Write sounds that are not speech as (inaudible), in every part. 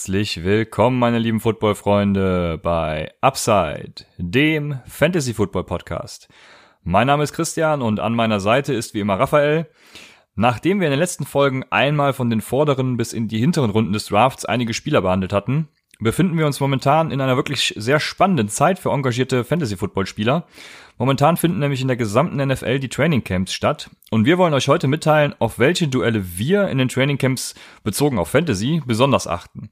Herzlich willkommen, meine lieben Football-Freunde, bei Upside, dem Fantasy-Football-Podcast. Mein Name ist Christian und an meiner Seite ist wie immer Raphael. Nachdem wir in den letzten Folgen einmal von den vorderen bis in die hinteren Runden des Drafts einige Spieler behandelt hatten, befinden wir uns momentan in einer wirklich sehr spannenden Zeit für engagierte Fantasy-Football-Spieler. Momentan finden nämlich in der gesamten NFL die Trainingcamps statt und wir wollen euch heute mitteilen, auf welche Duelle wir in den Trainingcamps bezogen auf Fantasy besonders achten.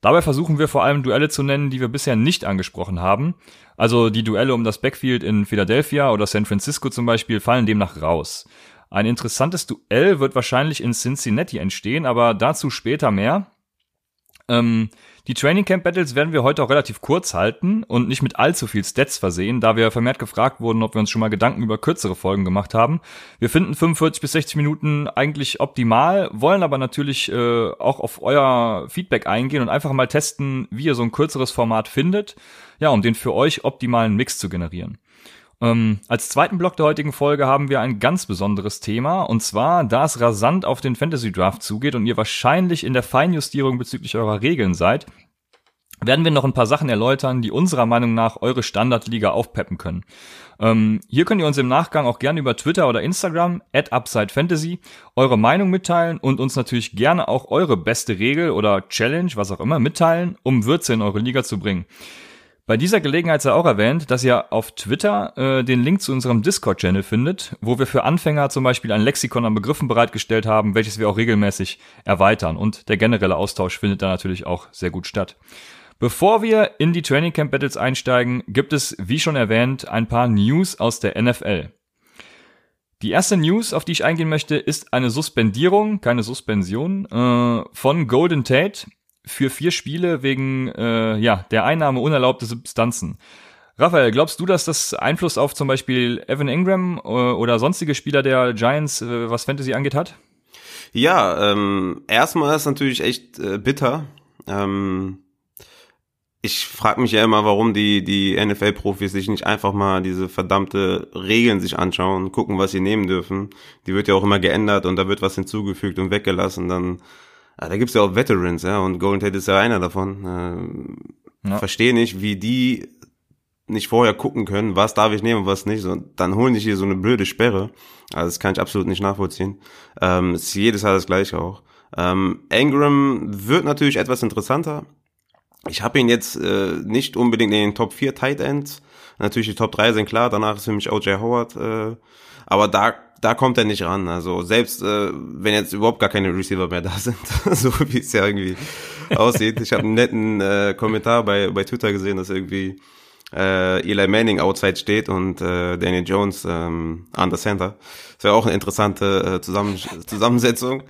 Dabei versuchen wir vor allem Duelle zu nennen, die wir bisher nicht angesprochen haben. Also die Duelle um das Backfield in Philadelphia oder San Francisco zum Beispiel fallen demnach raus. Ein interessantes Duell wird wahrscheinlich in Cincinnati entstehen, aber dazu später mehr. Ähm, die Training Camp Battles werden wir heute auch relativ kurz halten und nicht mit allzu viel Stats versehen, da wir vermehrt gefragt wurden, ob wir uns schon mal Gedanken über kürzere Folgen gemacht haben. Wir finden 45 bis 60 Minuten eigentlich optimal, wollen aber natürlich äh, auch auf euer Feedback eingehen und einfach mal testen, wie ihr so ein kürzeres Format findet, ja, um den für euch optimalen Mix zu generieren. Ähm, als zweiten Block der heutigen Folge haben wir ein ganz besonderes Thema und zwar, da es rasant auf den Fantasy Draft zugeht und ihr wahrscheinlich in der Feinjustierung bezüglich eurer Regeln seid, werden wir noch ein paar Sachen erläutern, die unserer Meinung nach eure Standardliga aufpeppen können. Ähm, hier könnt ihr uns im Nachgang auch gerne über Twitter oder Instagram at UpsideFantasy eure Meinung mitteilen und uns natürlich gerne auch eure beste Regel oder Challenge, was auch immer, mitteilen, um Würze in eure Liga zu bringen. Bei dieser Gelegenheit sei auch erwähnt, dass ihr auf Twitter äh, den Link zu unserem Discord-Channel findet, wo wir für Anfänger zum Beispiel ein Lexikon an Begriffen bereitgestellt haben, welches wir auch regelmäßig erweitern. Und der generelle Austausch findet da natürlich auch sehr gut statt. Bevor wir in die Training Camp Battles einsteigen, gibt es, wie schon erwähnt, ein paar News aus der NFL. Die erste News, auf die ich eingehen möchte, ist eine Suspendierung, keine Suspension, äh, von Golden Tate für vier Spiele wegen äh, ja, der Einnahme unerlaubter Substanzen. Raphael, glaubst du, dass das Einfluss auf zum Beispiel Evan Ingram äh, oder sonstige Spieler der Giants, äh, was Fantasy angeht, hat? Ja, ähm, erstmal ist natürlich echt äh, bitter. Ähm, ich frage mich ja immer, warum die, die NFL-Profis sich nicht einfach mal diese verdammte Regeln sich anschauen, gucken, was sie nehmen dürfen. Die wird ja auch immer geändert und da wird was hinzugefügt und weggelassen. Dann Ah, da gibt's ja auch Veterans, ja, und Golden Tate ist ja einer davon. Äh, ja. Verstehe nicht, wie die nicht vorher gucken können, was darf ich nehmen und was nicht. Und dann holen sich hier so eine blöde Sperre. Also das kann ich absolut nicht nachvollziehen. Ähm, ist jedes Jahr das gleiche auch. Ähm, Ingram wird natürlich etwas interessanter. Ich habe ihn jetzt äh, nicht unbedingt in den Top 4 Tight Ends. Natürlich die Top 3 sind klar, danach ist für mich O.J. Howard. Äh, aber da da kommt er nicht ran. Also selbst äh, wenn jetzt überhaupt gar keine Receiver mehr (laughs) da sind, (laughs) so wie es ja irgendwie aussieht. Ich habe einen netten äh, Kommentar bei, bei Twitter gesehen, dass irgendwie äh, Eli Manning outside steht und äh, Daniel Jones ähm, an der Center. Das wäre auch eine interessante äh, Zusammen (laughs) Zusammensetzung.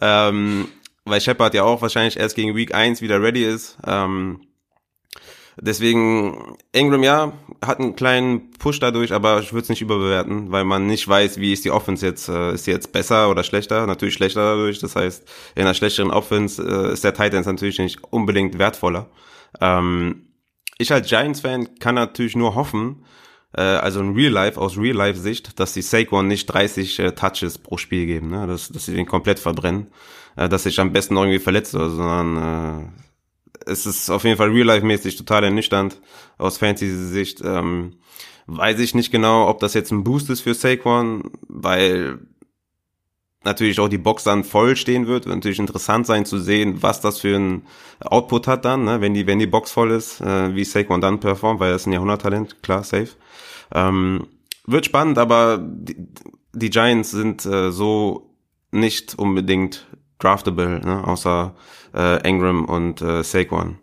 Ähm, weil Shepard ja auch wahrscheinlich erst gegen Week 1 wieder ready ist. Ähm, Deswegen, Ingram ja, hat einen kleinen Push dadurch, aber ich würde es nicht überbewerten, weil man nicht weiß, wie ist die Offense jetzt, äh, ist sie jetzt besser oder schlechter? Natürlich schlechter dadurch. Das heißt, in einer schlechteren Offense äh, ist der Titan natürlich nicht unbedingt wertvoller. Ähm, ich als Giants-Fan kann natürlich nur hoffen, äh, also in Real Life, aus Real Life Sicht, dass die Saquon nicht 30 äh, Touches pro Spiel geben, ne? dass, dass sie den komplett verbrennen, äh, dass sich am besten irgendwie verletzt sondern es ist auf jeden Fall real-life-mäßig total ernüchternd aus Fantasy-Sicht. Ähm, weiß ich nicht genau, ob das jetzt ein Boost ist für Saquon, weil natürlich auch die Box dann voll stehen wird. Wird natürlich interessant sein zu sehen, was das für ein Output hat dann, ne? wenn die wenn die Box voll ist, äh, wie Saquon dann performt, weil er ist ein Jahrhunderttalent, klar, safe. Ähm, wird spannend, aber die, die Giants sind äh, so nicht unbedingt draftable, ne? außer äh, Ingram und äh, Saquon.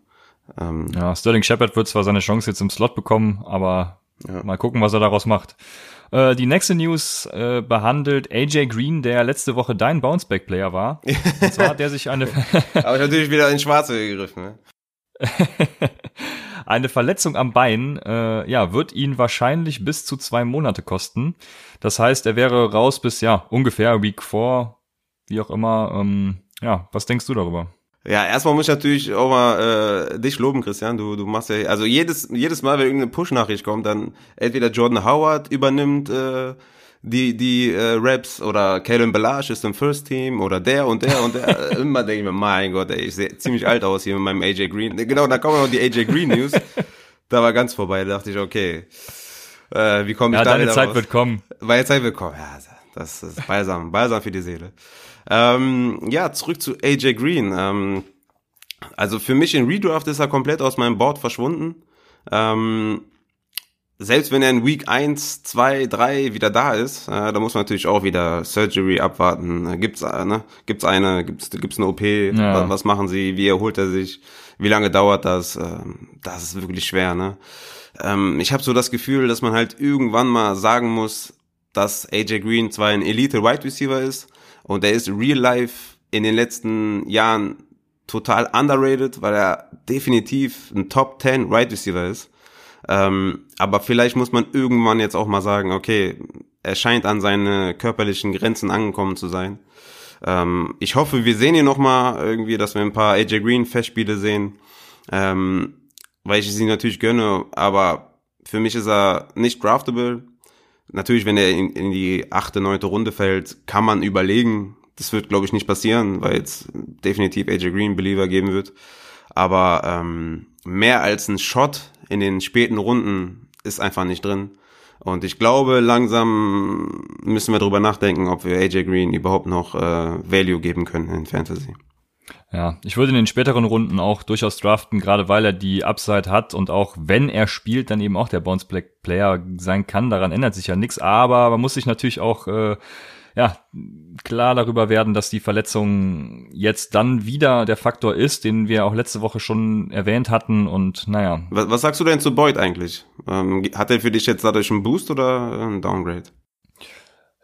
Ähm, ja, Sterling Shepard wird zwar seine Chance jetzt im Slot bekommen, aber ja. mal gucken, was er daraus macht. Äh, die nächste News äh, behandelt AJ Green, der letzte Woche dein Bounceback-Player war. Und zwar hat der sich eine... (laughs) (laughs) aber ich natürlich wieder in Schwarze gegriffen. Ne? (laughs) eine Verletzung am Bein, äh, ja, wird ihn wahrscheinlich bis zu zwei Monate kosten. Das heißt, er wäre raus bis ja ungefähr Week 4, wie auch immer. Ähm, ja, was denkst du darüber? Ja, erstmal muss ich natürlich auch mal äh, dich loben, Christian. Du, du machst ja, also jedes, jedes Mal, wenn irgendeine Push-Nachricht kommt, dann entweder Jordan Howard übernimmt äh, die, die äh, Raps oder Kalen Balage ist im First Team oder der und der und der. (laughs) Immer denke ich mir, mein Gott, ey, ich sehe ziemlich alt aus hier mit meinem AJ Green. Genau, da kommen noch die AJ Green News. Da war ganz vorbei, da dachte ich, okay, äh, wie komme ich ja, da deine Zeit raus? wird kommen. Meine Zeit wird kommen, ja, das ist balsam, balsam für die Seele. Ähm, ja, zurück zu AJ Green. Ähm, also für mich in Redraft ist er komplett aus meinem Board verschwunden. Ähm, selbst wenn er in Week 1, 2, 3 wieder da ist, äh, da muss man natürlich auch wieder Surgery abwarten. Gibt's, äh, ne? gibt's eine, gibt's, gibt's eine OP? Ja. Was, was machen sie? Wie erholt er sich? Wie lange dauert das? Ähm, das ist wirklich schwer, ne? Ähm, ich habe so das Gefühl, dass man halt irgendwann mal sagen muss, dass AJ Green zwar ein Elite Wide Receiver ist und er ist real life in den letzten Jahren total underrated, weil er definitiv ein Top 10 Wide Receiver ist. Ähm, aber vielleicht muss man irgendwann jetzt auch mal sagen, okay, er scheint an seine körperlichen Grenzen angekommen zu sein. Ähm, ich hoffe, wir sehen ihn noch mal irgendwie, dass wir ein paar AJ Green Festspiele sehen, ähm, weil ich sie natürlich gönne. Aber für mich ist er nicht draftable. Natürlich, wenn er in, in die achte, neunte Runde fällt, kann man überlegen. Das wird, glaube ich, nicht passieren, weil es definitiv AJ Green Believer geben wird. Aber ähm, mehr als ein Shot in den späten Runden ist einfach nicht drin. Und ich glaube, langsam müssen wir drüber nachdenken, ob wir AJ Green überhaupt noch äh, Value geben können in Fantasy. Ja, ich würde in den späteren Runden auch durchaus draften, gerade weil er die Upside hat und auch wenn er spielt, dann eben auch der Bounce Player sein kann. Daran ändert sich ja nichts. Aber man muss sich natürlich auch äh, ja, klar darüber werden, dass die Verletzung jetzt dann wieder der Faktor ist, den wir auch letzte Woche schon erwähnt hatten und naja. Was, was sagst du denn zu Boyd eigentlich? Ähm, hat er für dich jetzt dadurch einen Boost oder einen Downgrade?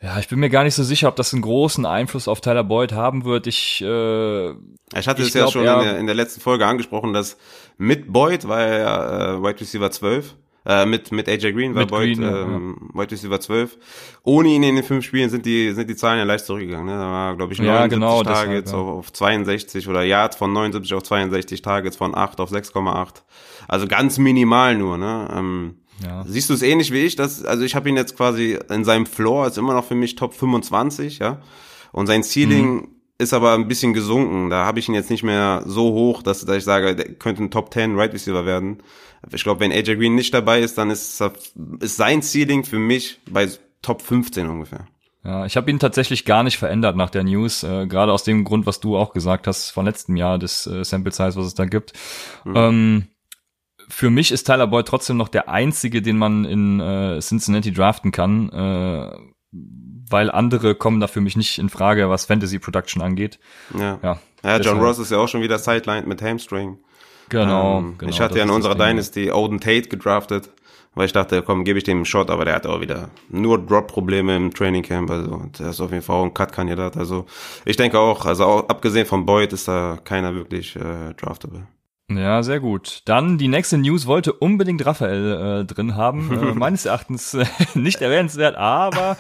Ja, ich bin mir gar nicht so sicher, ob das einen großen Einfluss auf Tyler Boyd haben wird. Ich, äh, ich hatte ich es ja schon in der, in der letzten Folge angesprochen, dass mit Boyd war er ja äh, Wide Receiver 12. Äh, mit, mit AJ Green war Mit Boyd Green, ja, ähm, Wide Receiver 12. Ohne ihn in den fünf Spielen sind die, sind die Zahlen ja leicht zurückgegangen. Ne? Da war, glaube ich, Ja, 79 genau, deshalb, Targets ja. auf, auf 62 oder Yards von 79 auf 62, Targets von 8 auf 6,8. Also ganz minimal nur. Ne? Ähm, ja. Siehst du es ähnlich wie ich? Das, also ich habe ihn jetzt quasi in seinem Floor, ist immer noch für mich Top 25, ja. Und sein Ceiling Mhm. ist aber ein bisschen gesunken. Da habe ich ihn jetzt nicht mehr so hoch, dass, dass ich sage, der könnte ein Top 10 Right Receiver werden. Ich glaube, wenn AJ Green nicht dabei ist, dann ist, ist sein Ceiling für mich bei Top 15 ungefähr. Ja, ich habe ihn tatsächlich gar nicht verändert nach der News, äh, gerade aus dem Grund, was du auch gesagt hast von letztem Jahr, des äh, Sample Size, was es da gibt. Ähm, für mich ist Tyler Boyd trotzdem noch der einzige, den man in äh, Cincinnati draften kann, äh, weil andere kommen da für mich nicht in Frage, was Fantasy Production angeht. Ja. Ja, Ja, John Ross ist ja auch schon wieder sidelined mit Hamstring. Genau, Ähm, genau. ich hatte ja in unserer. Dynasty Odin Tate gedraftet, weil ich dachte, komm, gebe ich dem einen Shot, aber der hatte auch wieder nur Drop-Probleme im Training Camp, also der ist auf jeden Fall auch ein Cut-Kandidat. Also ich denke auch, also auch abgesehen von Boyd ist da keiner wirklich äh, draftable. Ja, sehr gut. Dann die nächste News wollte unbedingt Raphael äh, drin haben. Äh, (laughs) meines Erachtens äh, (laughs) nicht erwähnenswert, aber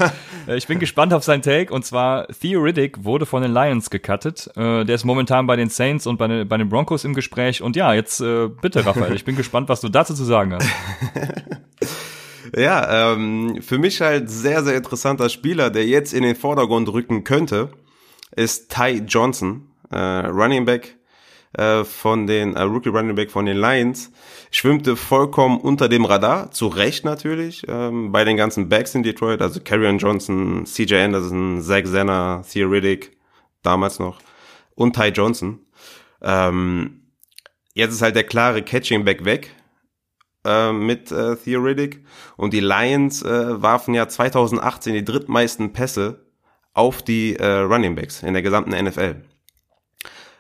äh, ich bin gespannt auf seinen Take. Und zwar Theoretic wurde von den Lions gecuttet. Äh, der ist momentan bei den Saints und bei, den- bei den Broncos im Gespräch. Und ja, jetzt äh, bitte Raphael, ich bin gespannt, was du dazu zu sagen hast. (laughs) Ja, ähm, für mich halt sehr, sehr interessanter Spieler, der jetzt in den Vordergrund rücken könnte, ist Ty Johnson, äh, Running Back äh, von den äh, Rookie Running Back von den Lions. Schwimmte vollkommen unter dem Radar, zu Recht natürlich, ähm, bei den ganzen Backs in Detroit, also Carrion Johnson, CJ Anderson, Zach Zenner, Theoretic, damals noch, und Ty Johnson. Ähm, jetzt ist halt der klare Catching Back weg äh, mit äh, Theoretic und die Lions äh, warfen ja 2018 die drittmeisten Pässe auf die äh, Running Backs in der gesamten NFL.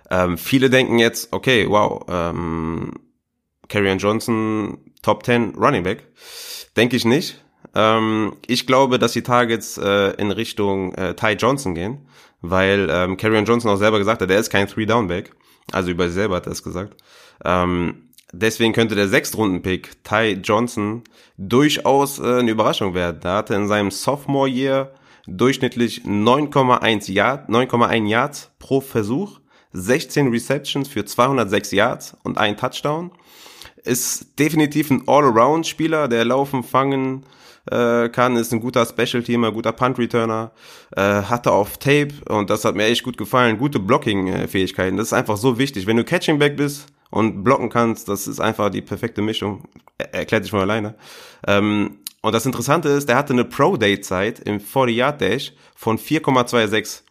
Ähm, viele denken jetzt, okay, wow, ähm, Karrion Johnson Top 10 Running Back. Denke ich nicht. Ähm, ich glaube, dass die Targets äh, in Richtung äh, Ty Johnson gehen, weil ähm, Karrion Johnson auch selber gesagt hat, er ist kein Three-Down-Back. Also über sich selber hat er es gesagt. Ähm, deswegen könnte der Sechstrunden-Pick Ty Johnson durchaus äh, eine Überraschung werden. Da hatte in seinem Sophomore-Year durchschnittlich 9,1 Yard, 9,1 Yards pro Versuch, 16 Receptions für 206 Yards und ein Touchdown. ist definitiv ein All-Around-Spieler, der laufen, fangen äh, kann, ist ein guter Special-Teamer, guter Punt-Returner, äh, hatte auf Tape, und das hat mir echt gut gefallen, gute Blocking-Fähigkeiten. Das ist einfach so wichtig. Wenn du Catching-Back bist und blocken kannst, das ist einfach die perfekte Mischung. Er erklärt sich von alleine. Ähm, und das Interessante ist, der hatte eine Pro-Day-Zeit im 40-Yard-Dash von 4,26.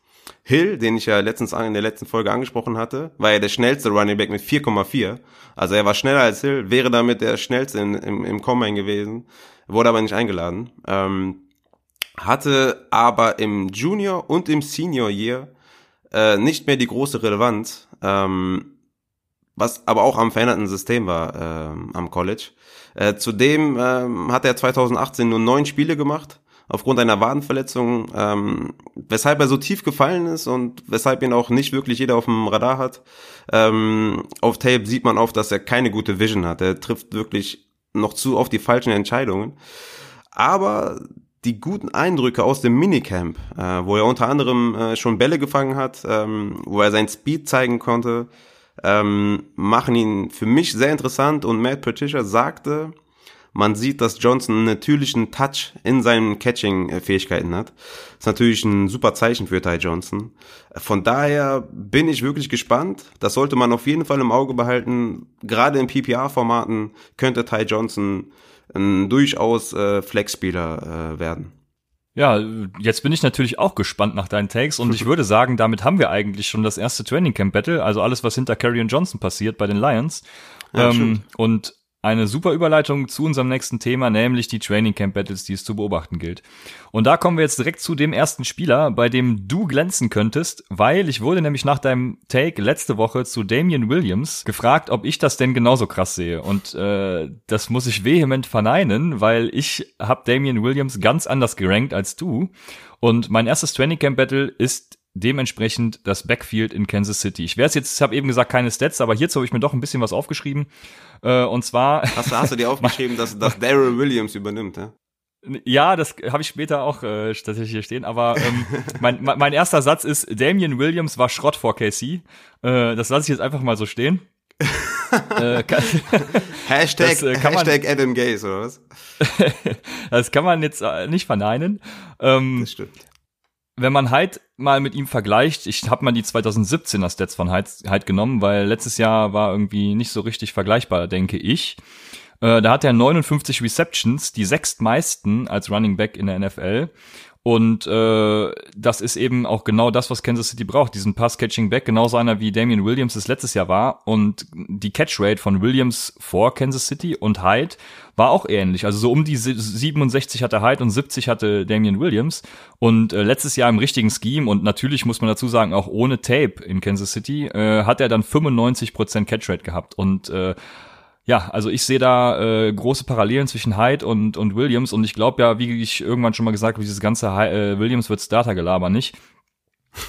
Hill, den ich ja letztens in der letzten Folge angesprochen hatte, war ja der schnellste Running Back mit 4,4. Also er war schneller als Hill, wäre damit der schnellste in, im, im Combine gewesen, wurde aber nicht eingeladen. Ähm, hatte aber im Junior und im Senior Year äh, nicht mehr die große Relevanz, ähm, was aber auch am veränderten System war ähm, am College. Äh, zudem ähm, hat er 2018 nur neun Spiele gemacht aufgrund einer Wadenverletzung, ähm, weshalb er so tief gefallen ist und weshalb ihn auch nicht wirklich jeder auf dem Radar hat. Ähm, auf Tape sieht man oft, dass er keine gute Vision hat. Er trifft wirklich noch zu oft die falschen Entscheidungen. Aber die guten Eindrücke aus dem Minicamp, äh, wo er unter anderem äh, schon Bälle gefangen hat, ähm, wo er sein Speed zeigen konnte, ähm, machen ihn für mich sehr interessant und Matt Patricia sagte, man sieht, dass Johnson einen natürlichen Touch in seinen Catching-Fähigkeiten hat. Das ist natürlich ein super Zeichen für Ty Johnson. Von daher bin ich wirklich gespannt. Das sollte man auf jeden Fall im Auge behalten. Gerade in PPR-Formaten könnte Ty Johnson ein durchaus äh, Flex-Spieler äh, werden. Ja, jetzt bin ich natürlich auch gespannt nach deinen Takes und ich (laughs) würde sagen, damit haben wir eigentlich schon das erste Training Camp Battle, also alles, was hinter Carrion Johnson passiert bei den Lions. Ja, ähm, und eine super Überleitung zu unserem nächsten Thema, nämlich die Training Camp Battles, die es zu beobachten gilt. Und da kommen wir jetzt direkt zu dem ersten Spieler, bei dem du glänzen könntest, weil ich wurde nämlich nach deinem Take letzte Woche zu Damian Williams gefragt, ob ich das denn genauso krass sehe. Und äh, das muss ich vehement verneinen, weil ich habe Damian Williams ganz anders gerankt als du. Und mein erstes Training Camp Battle ist dementsprechend das Backfield in Kansas City. Ich werde jetzt, ich habe eben gesagt, keine Stats, aber hierzu habe ich mir doch ein bisschen was aufgeschrieben. Äh, und zwar. Hast du, hast du dir (laughs) aufgeschrieben, dass, dass Daryl Williams übernimmt, ja? Ja, das habe ich später auch äh, tatsächlich hier stehen, aber ähm, (laughs) mein, mein erster Satz ist, Damian Williams war Schrott vor KC. Äh, das lasse ich jetzt einfach mal so stehen. (laughs) äh, kann, Hashtag, das, äh, Hashtag man, Adam Gaze, oder was? das kann man jetzt äh, nicht verneinen. Ähm, das stimmt wenn man Hyde mal mit ihm vergleicht, ich habe mal die 2017er Stats von Hyde, Hyde genommen, weil letztes Jahr war irgendwie nicht so richtig vergleichbar, denke ich. Äh, da hat er 59 Receptions, die sechstmeisten als Running Back in der NFL. Und äh, das ist eben auch genau das, was Kansas City braucht, diesen Pass-Catching-Back, genauso einer wie Damian Williams es letztes Jahr war. Und die Catch-Rate von Williams vor Kansas City und Hyde war auch ähnlich. Also so um die 67 hatte Hyde und 70 hatte Damian Williams. Und äh, letztes Jahr im richtigen Scheme und natürlich muss man dazu sagen, auch ohne Tape in Kansas City, äh, hat er dann 95% Catch-Rate gehabt. Und äh, ja, also ich sehe da äh, große Parallelen zwischen Hyde und, und Williams und ich glaube ja, wie ich irgendwann schon mal gesagt habe, dieses ganze Hy äh, Williams wird Starter-Gelaber nicht.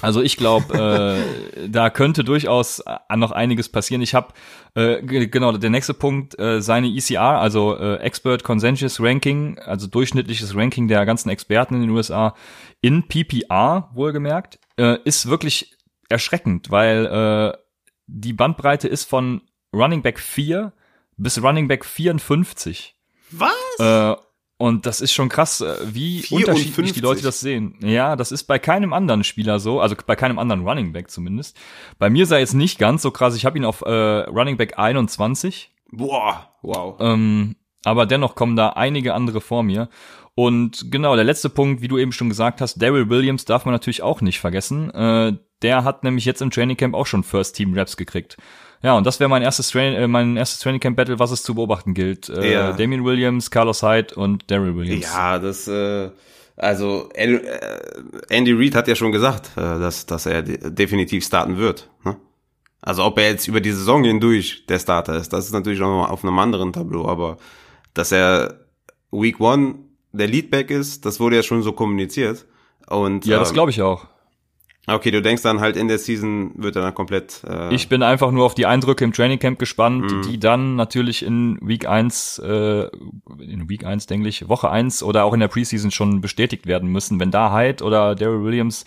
Also ich glaube, äh, (laughs) da könnte durchaus äh, noch einiges passieren. Ich habe äh, genau der nächste Punkt äh, seine ECR, also äh, Expert Consensus Ranking, also durchschnittliches Ranking der ganzen Experten in den USA in PPR wohlgemerkt, äh, ist wirklich erschreckend, weil äh, die Bandbreite ist von Running Back 4 bis Running Back 54. Was? Äh, und das ist schon krass, äh, wie 54? unterschiedlich die Leute das sehen. Ja, das ist bei keinem anderen Spieler so, also bei keinem anderen Running Back zumindest. Bei mir sei es nicht ganz so krass. Ich habe ihn auf äh, Running Back 21. Boah, wow. Ähm, aber dennoch kommen da einige andere vor mir. Und genau, der letzte Punkt, wie du eben schon gesagt hast, Daryl Williams darf man natürlich auch nicht vergessen. Äh, der hat nämlich jetzt im Training Camp auch schon First Team Raps gekriegt. Ja, und das wäre mein erstes Train äh, mein erstes Training Camp Battle, was es zu beobachten gilt. Äh, ja. Damien Williams, Carlos Hyde und Daryl Williams. Ja, das äh, also äh, Andy Reid hat ja schon gesagt, äh, dass dass er definitiv starten wird. Ne? Also ob er jetzt über die Saison hindurch der Starter ist, das ist natürlich noch auf einem anderen Tableau, aber dass er Week One der Leadback ist, das wurde ja schon so kommuniziert. Und, ja, das ähm, glaube ich auch. Okay, du denkst dann halt in der Season wird er dann komplett. Äh ich bin einfach nur auf die Eindrücke im Training Camp gespannt, mm. die dann natürlich in Week 1, äh, in Week 1, denke ich, Woche 1 oder auch in der Preseason schon bestätigt werden müssen. Wenn da Hyde oder Daryl Williams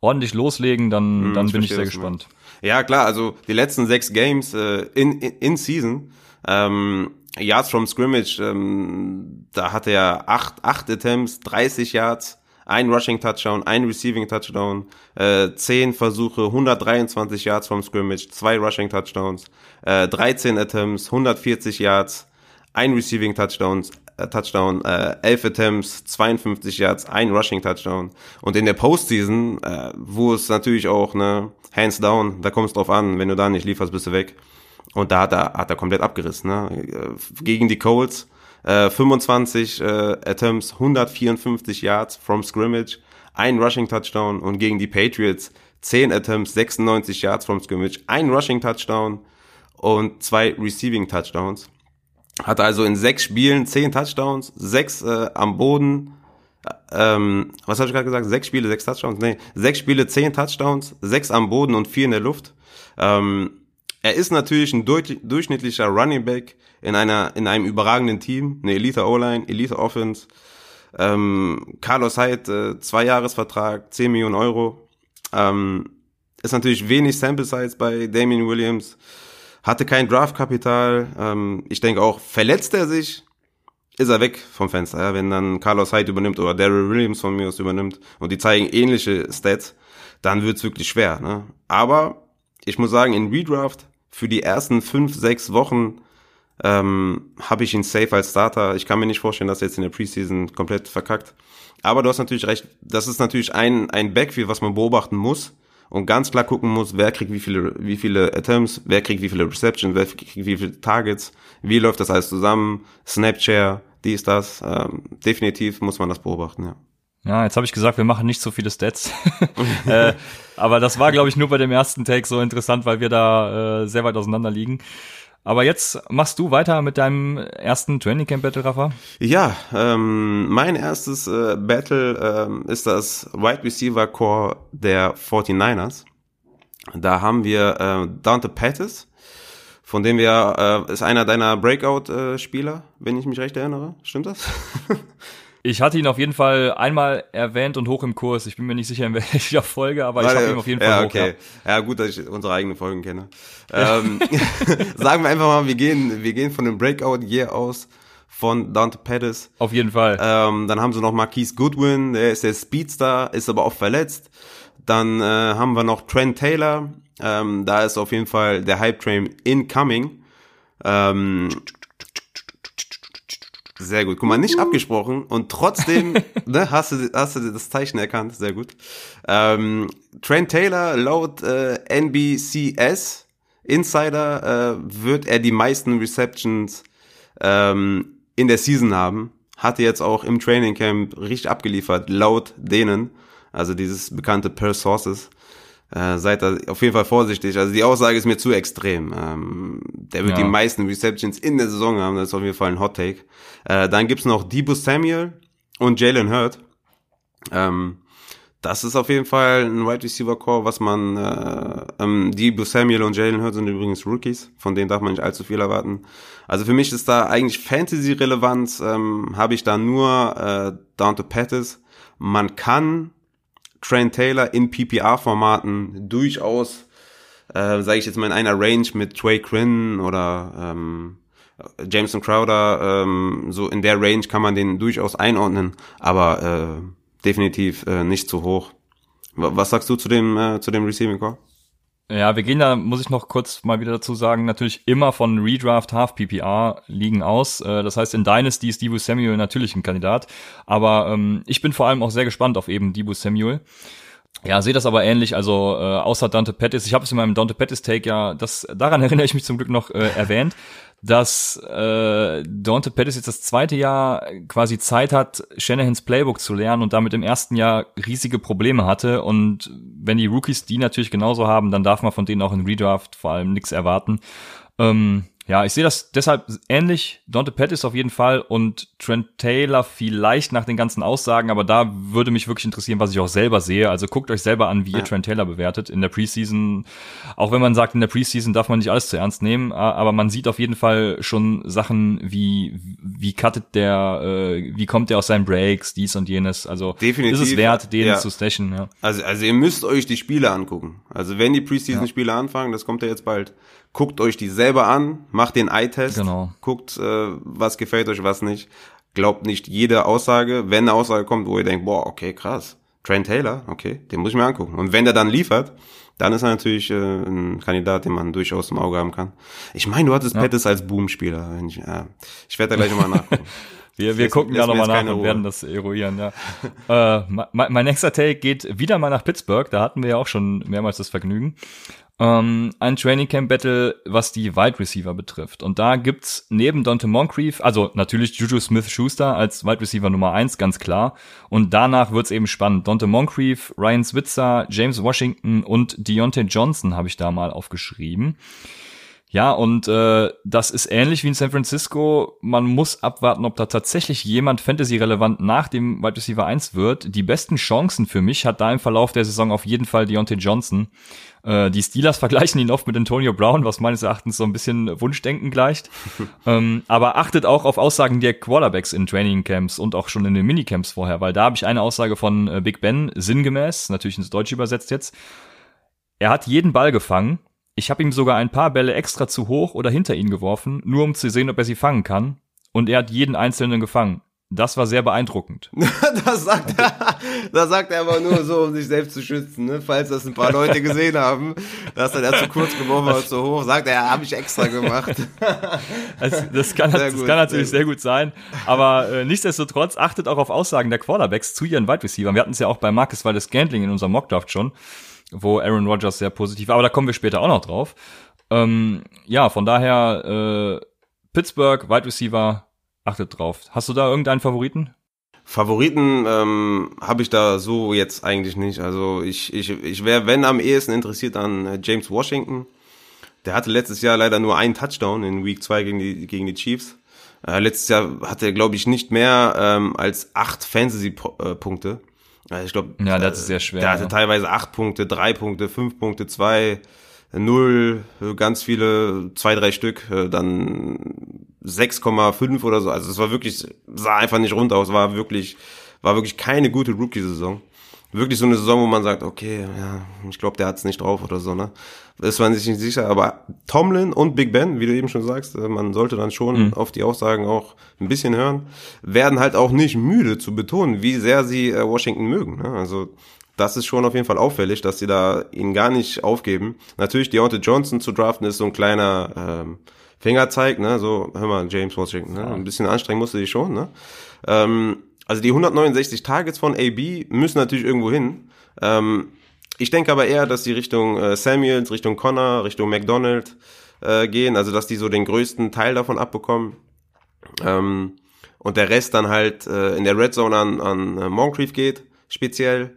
ordentlich loslegen, dann, mm, dann bin ich sehr gespannt. Ja, klar, also die letzten sechs Games äh, in, in, in Season, ähm, Yards from Scrimmage, ähm, da hatte er acht, acht Attempts, 30 Yards, ein Rushing Touchdown, ein Receiving Touchdown, äh, 10 Versuche, 123 Yards from Scrimmage, zwei Rushing Touchdowns, äh, 13 Attempts, 140 Yards, ein Receiving Touchdown, äh, Touchdown, äh, 11 Attempts, 52 Yards, ein Rushing Touchdown. Und in der Postseason, äh, wo es natürlich auch, ne, hands down, da kommt es drauf an, wenn du da nicht lieferst, bist du weg. Und da hat er, hat er komplett abgerissen. Ne? Äh, gegen die Colts äh, 25 äh, Attempts, 154 Yards from scrimmage, ein Rushing Touchdown und gegen die Patriots 10 Attempts, 96 Yards from scrimmage, ein Rushing Touchdown und zwei Receiving Touchdowns. Hat also in sechs Spielen 10 Touchdowns, sechs äh, am Boden, ähm, was habe ich gerade gesagt? Sechs Spiele, sechs Touchdowns? Nee, sechs Spiele, zehn Touchdowns, sechs am Boden und vier in der Luft. Ähm, er ist natürlich ein durchschnittlicher Running Back in einer in einem überragenden Team, eine Elite O-Line, Elite Offense. Ähm, Carlos Hyde, äh, zwei Jahresvertrag, 10 Millionen Euro. Ähm, ist natürlich wenig Sample Size bei Damien Williams. Hatte kein Draftkapital. Ähm, ich denke auch, verletzt er sich, ist er weg vom Fenster. Ja? Wenn dann Carlos Hyde übernimmt oder Daryl Williams von mir aus übernimmt und die zeigen ähnliche Stats, dann wird's wirklich schwer. Ne? Aber ich muss sagen, in Redraft für die ersten fünf, sechs Wochen ähm, habe ich ihn safe als Starter. Ich kann mir nicht vorstellen, dass er jetzt in der Preseason komplett verkackt. Aber du hast natürlich recht, das ist natürlich ein, ein Backfield, was man beobachten muss und ganz klar gucken muss, wer kriegt wie viele, wie viele Attempts, wer kriegt wie viele Receptions, wer kriegt wie viele Targets, wie läuft das alles zusammen, Snapchat, dies, das. Ähm, definitiv muss man das beobachten, ja. Ja, jetzt habe ich gesagt, wir machen nicht so viele Stats. (laughs) äh, aber das war, glaube ich, nur bei dem ersten Take so interessant, weil wir da äh, sehr weit auseinander liegen. Aber jetzt machst du weiter mit deinem ersten Training Camp Battle, Rafa? Ja, ähm, mein erstes äh, Battle ähm, ist das Wide Receiver Core der 49ers. Da haben wir äh, Dante Pettis, von dem wir, äh, ist einer deiner Breakout-Spieler, äh, wenn ich mich recht erinnere. Stimmt das? (laughs) Ich hatte ihn auf jeden Fall einmal erwähnt und hoch im Kurs. Ich bin mir nicht sicher, in (laughs) welcher Folge, aber Warte, ich habe ihn auf jeden Fall ja, okay. hoch. Ja. ja, gut, dass ich unsere eigenen Folgen kenne. (laughs) ähm, (laughs) sagen wir einfach mal, wir gehen, wir gehen von dem Breakout-Year aus von Dante Pettis. Auf jeden Fall. Ähm, dann haben sie noch Marquise Goodwin, der ist der Speedstar, ist aber auch verletzt. Dann äh, haben wir noch Trent Taylor, ähm, da ist auf jeden Fall der Hype-Train incoming. Ähm, sehr gut. Guck mal, nicht abgesprochen und trotzdem (laughs) ne, hast, du, hast du das Zeichen erkannt. Sehr gut. Ähm, Trent Taylor laut äh, NBCS Insider äh, wird er die meisten Receptions ähm, in der Season haben. Hatte jetzt auch im Training Camp richtig abgeliefert, laut denen. Also dieses bekannte Per Sources. Äh, seid da auf jeden Fall vorsichtig. Also die Aussage ist mir zu extrem. Ähm, der wird ja. die meisten Receptions in der Saison haben. Das ist auf jeden Fall ein Hot Take. Äh, dann gibt's noch Debo Samuel und Jalen Hurt. Ähm, das ist auf jeden Fall ein Wide Receiver Core, was man, äh, ähm, Debo Samuel und Jalen Hurt sind übrigens Rookies, von denen darf man nicht allzu viel erwarten. Also für mich ist da eigentlich Fantasy-Relevanz, ähm, habe ich da nur äh, Dante Pettis. Man kann Trent Taylor in PPR-Formaten durchaus, äh, sage ich jetzt mal in einer Range mit Trey Quinn oder ähm, Jameson Crowder, ähm, so in der Range kann man den durchaus einordnen, aber äh, definitiv äh, nicht zu hoch. Was sagst du zu dem äh, zu dem Receiving Core? Ja, wir gehen da, muss ich noch kurz mal wieder dazu sagen, natürlich immer von Redraft Half PPR liegen aus. Äh, das heißt, in Dynasty ist Debo Samuel natürlich ein Kandidat. Aber ähm, ich bin vor allem auch sehr gespannt auf eben Debo Samuel. Ja, sehe das aber ähnlich, also äh, außer Dante Pettis, ich habe es in meinem Dante Pettis Take ja, das daran (laughs) erinnere ich mich zum Glück noch äh, erwähnt, dass äh, Dante Pettis jetzt das zweite Jahr quasi Zeit hat, Shanahans Playbook zu lernen und damit im ersten Jahr riesige Probleme hatte. Und wenn die Rookies die natürlich genauso haben, dann darf man von denen auch in Redraft vor allem nichts erwarten. Ähm, Ja, ich sehe das deshalb ähnlich. Dante Pettis auf jeden Fall und Trent Taylor vielleicht nach den ganzen Aussagen, aber da würde mich wirklich interessieren, was ich auch selber sehe. Also guckt euch selber an, wie ja. ihr Trent Taylor bewertet in der Preseason. Auch wenn man sagt, in der Preseason darf man nicht alles zu ernst nehmen, aber man sieht auf jeden Fall schon Sachen wie wie cuttet der, äh, wie kommt der aus seinen Breaks, dies und jenes. Also Definitiv, ist es wert, den ja. zu stashen. Ja. Also also ihr müsst euch die Spiele angucken. Also wenn die Preseason-Spiele anfangen, das kommt ja jetzt bald guckt euch die selber an, macht den Eye-Test, genau. guckt, äh, was gefällt euch, was nicht. Glaubt nicht jede Aussage. Wenn eine Aussage kommt, wo ihr denkt, boah, okay, krass, Trent Taylor, okay, den muss ich mir angucken. Und wenn der dann liefert, dann ist er natürlich äh, ein Kandidat, den man durchaus im Auge haben kann. Ich meine, du hattest ja. Pettis als Boom-Spieler. Ich, äh, ich werde da gleich nochmal nachgucken. (laughs) Wir, wir gucken da nochmal nach und werden das eruieren, ja. äh, mein, mein nächster Take geht wieder mal nach Pittsburgh, da hatten wir ja auch schon mehrmals das Vergnügen ähm, ein Training Camp Battle, was die Wide Receiver betrifft. Und da gibt's neben Dante Moncrief, also natürlich Juju Smith-Schuster als Wide Receiver Nummer eins, ganz klar. Und danach wird's eben spannend. Dante Moncrief, Ryan Switzer, James Washington und Deontay Johnson habe ich da mal aufgeschrieben. Ja, und äh, das ist ähnlich wie in San Francisco. Man muss abwarten, ob da tatsächlich jemand Fantasy-relevant nach dem Wide Receiver 1 wird. Die besten Chancen für mich hat da im Verlauf der Saison auf jeden Fall Deontay Johnson. Äh, die Steelers (laughs) vergleichen ihn oft mit Antonio Brown, was meines Erachtens so ein bisschen Wunschdenken gleicht. (laughs) ähm, aber achtet auch auf Aussagen der Quarterbacks in Trainingcamps und auch schon in den Minicamps vorher, weil da habe ich eine Aussage von äh, Big Ben, sinngemäß, natürlich ins Deutsche übersetzt jetzt. Er hat jeden Ball gefangen. Ich habe ihm sogar ein paar Bälle extra zu hoch oder hinter ihn geworfen, nur um zu sehen, ob er sie fangen kann. Und er hat jeden einzelnen gefangen. Das war sehr beeindruckend. (laughs) das sagt er, das sagt er aber nur so, um sich selbst zu schützen, ne? falls das ein paar (laughs) Leute gesehen haben, dass er da zu kurz geworfen hat, zu hoch, sagt er, habe ich extra gemacht. (laughs) Also, das kann, das gut, kann natürlich sehr gut. sehr gut, sein, aber äh, nichtsdestotrotz achtet auch auf Aussagen der Quarterbacks zu ihren Wide Receivers. Wir hatten es ja auch bei Marcus Waldes Gantling in unserem Mockdraft schon, wo Aaron Rodgers sehr positiv war, aber da kommen wir später auch noch drauf. Ähm, ja, von daher äh, Pittsburgh, Wide Receiver, achtet drauf. Hast du da irgendeinen Favoriten? Favoriten ähm, habe ich da so jetzt eigentlich nicht. Also ich, ich, ich wäre, wenn am ehesten interessiert an äh, James Washington. Der hatte letztes Jahr leider nur einen Touchdown in Week 2 gegen die, gegen die Chiefs. Äh, letztes Jahr hatte er, glaube ich, nicht mehr ähm, als acht Fantasy-Punkte. Äh, ich glaube, ja, das ist sehr schwer. Der hatte ja. teilweise acht Punkte, drei Punkte, fünf Punkte, zwei, null, ganz viele, zwei, drei Stück, äh, dann 6,5 oder so. Also es war wirklich, sah einfach nicht rund aus, war wirklich, war wirklich keine gute Rookie-Saison. Wirklich so eine Saison, wo man sagt, okay, ja, ich glaube, der hat's nicht drauf oder so, ne? Ist man sich nicht sicher, aber Tomlin und Big Ben, wie du eben schon sagst, äh, man sollte dann schon mhm. auf die Aussagen auch ein bisschen hören, werden halt auch nicht müde zu betonen, wie sehr sie äh, Washington mögen. Ne? Also das ist schon auf jeden Fall auffällig, dass sie da ihn gar nicht aufgeben. Natürlich, Deontay Johnson zu draften ist so ein kleiner ähm, Fingerzeig, ne? So, hör mal, James Washington, ne? Ein bisschen anstrengen musste die schon, ne? Ähm, also die 169 Targets von AB müssen natürlich irgendwo hin. Ähm, ich denke aber eher, dass die Richtung äh, Samuels, Richtung Connor, Richtung McDonald äh, gehen, also dass die so den größten Teil davon abbekommen. Ähm, und der Rest dann halt äh, in der Red Zone an, an äh, Moncrief geht, speziell.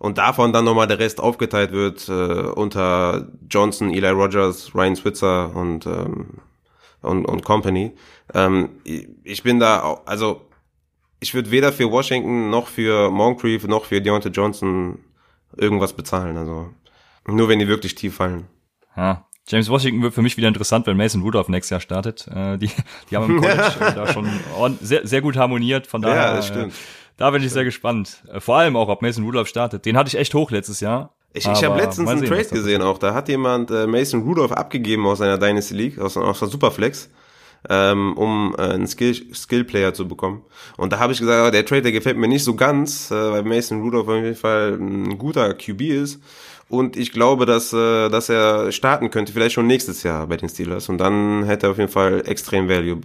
Und davon dann nochmal der Rest aufgeteilt wird äh, unter Johnson, Eli Rogers, Ryan Switzer und ähm, und, und Company. Ähm, ich bin da, also ich würde weder für Washington noch für Moncrief noch für Deontay Johnson irgendwas bezahlen. Also nur wenn die wirklich tief fallen. Ja. James Washington wird für mich wieder interessant, wenn Mason Rudolph nächstes Jahr startet. Äh, die, die haben im (laughs) College da schon sehr, sehr gut harmoniert. Von daher, ja, das stimmt. Äh, da bin ich sehr gespannt. Äh, vor allem auch, ob Mason Rudolph startet. Den hatte ich echt hoch letztes Jahr. Ich, ich habe letztens einen Trade gesehen auch. Da hat jemand äh, Mason Rudolph abgegeben aus seiner Dynasty League, aus, aus der Superflex, ähm, um äh, einen Skill, Skill Player zu bekommen. Und da habe ich gesagt, der Trade, der gefällt mir nicht so ganz, äh, weil Mason Rudolph auf jeden Fall ein guter QB ist. Und ich glaube, dass, äh, dass er starten könnte, vielleicht schon nächstes Jahr bei den Steelers. Und dann hätte er auf jeden Fall extrem Value.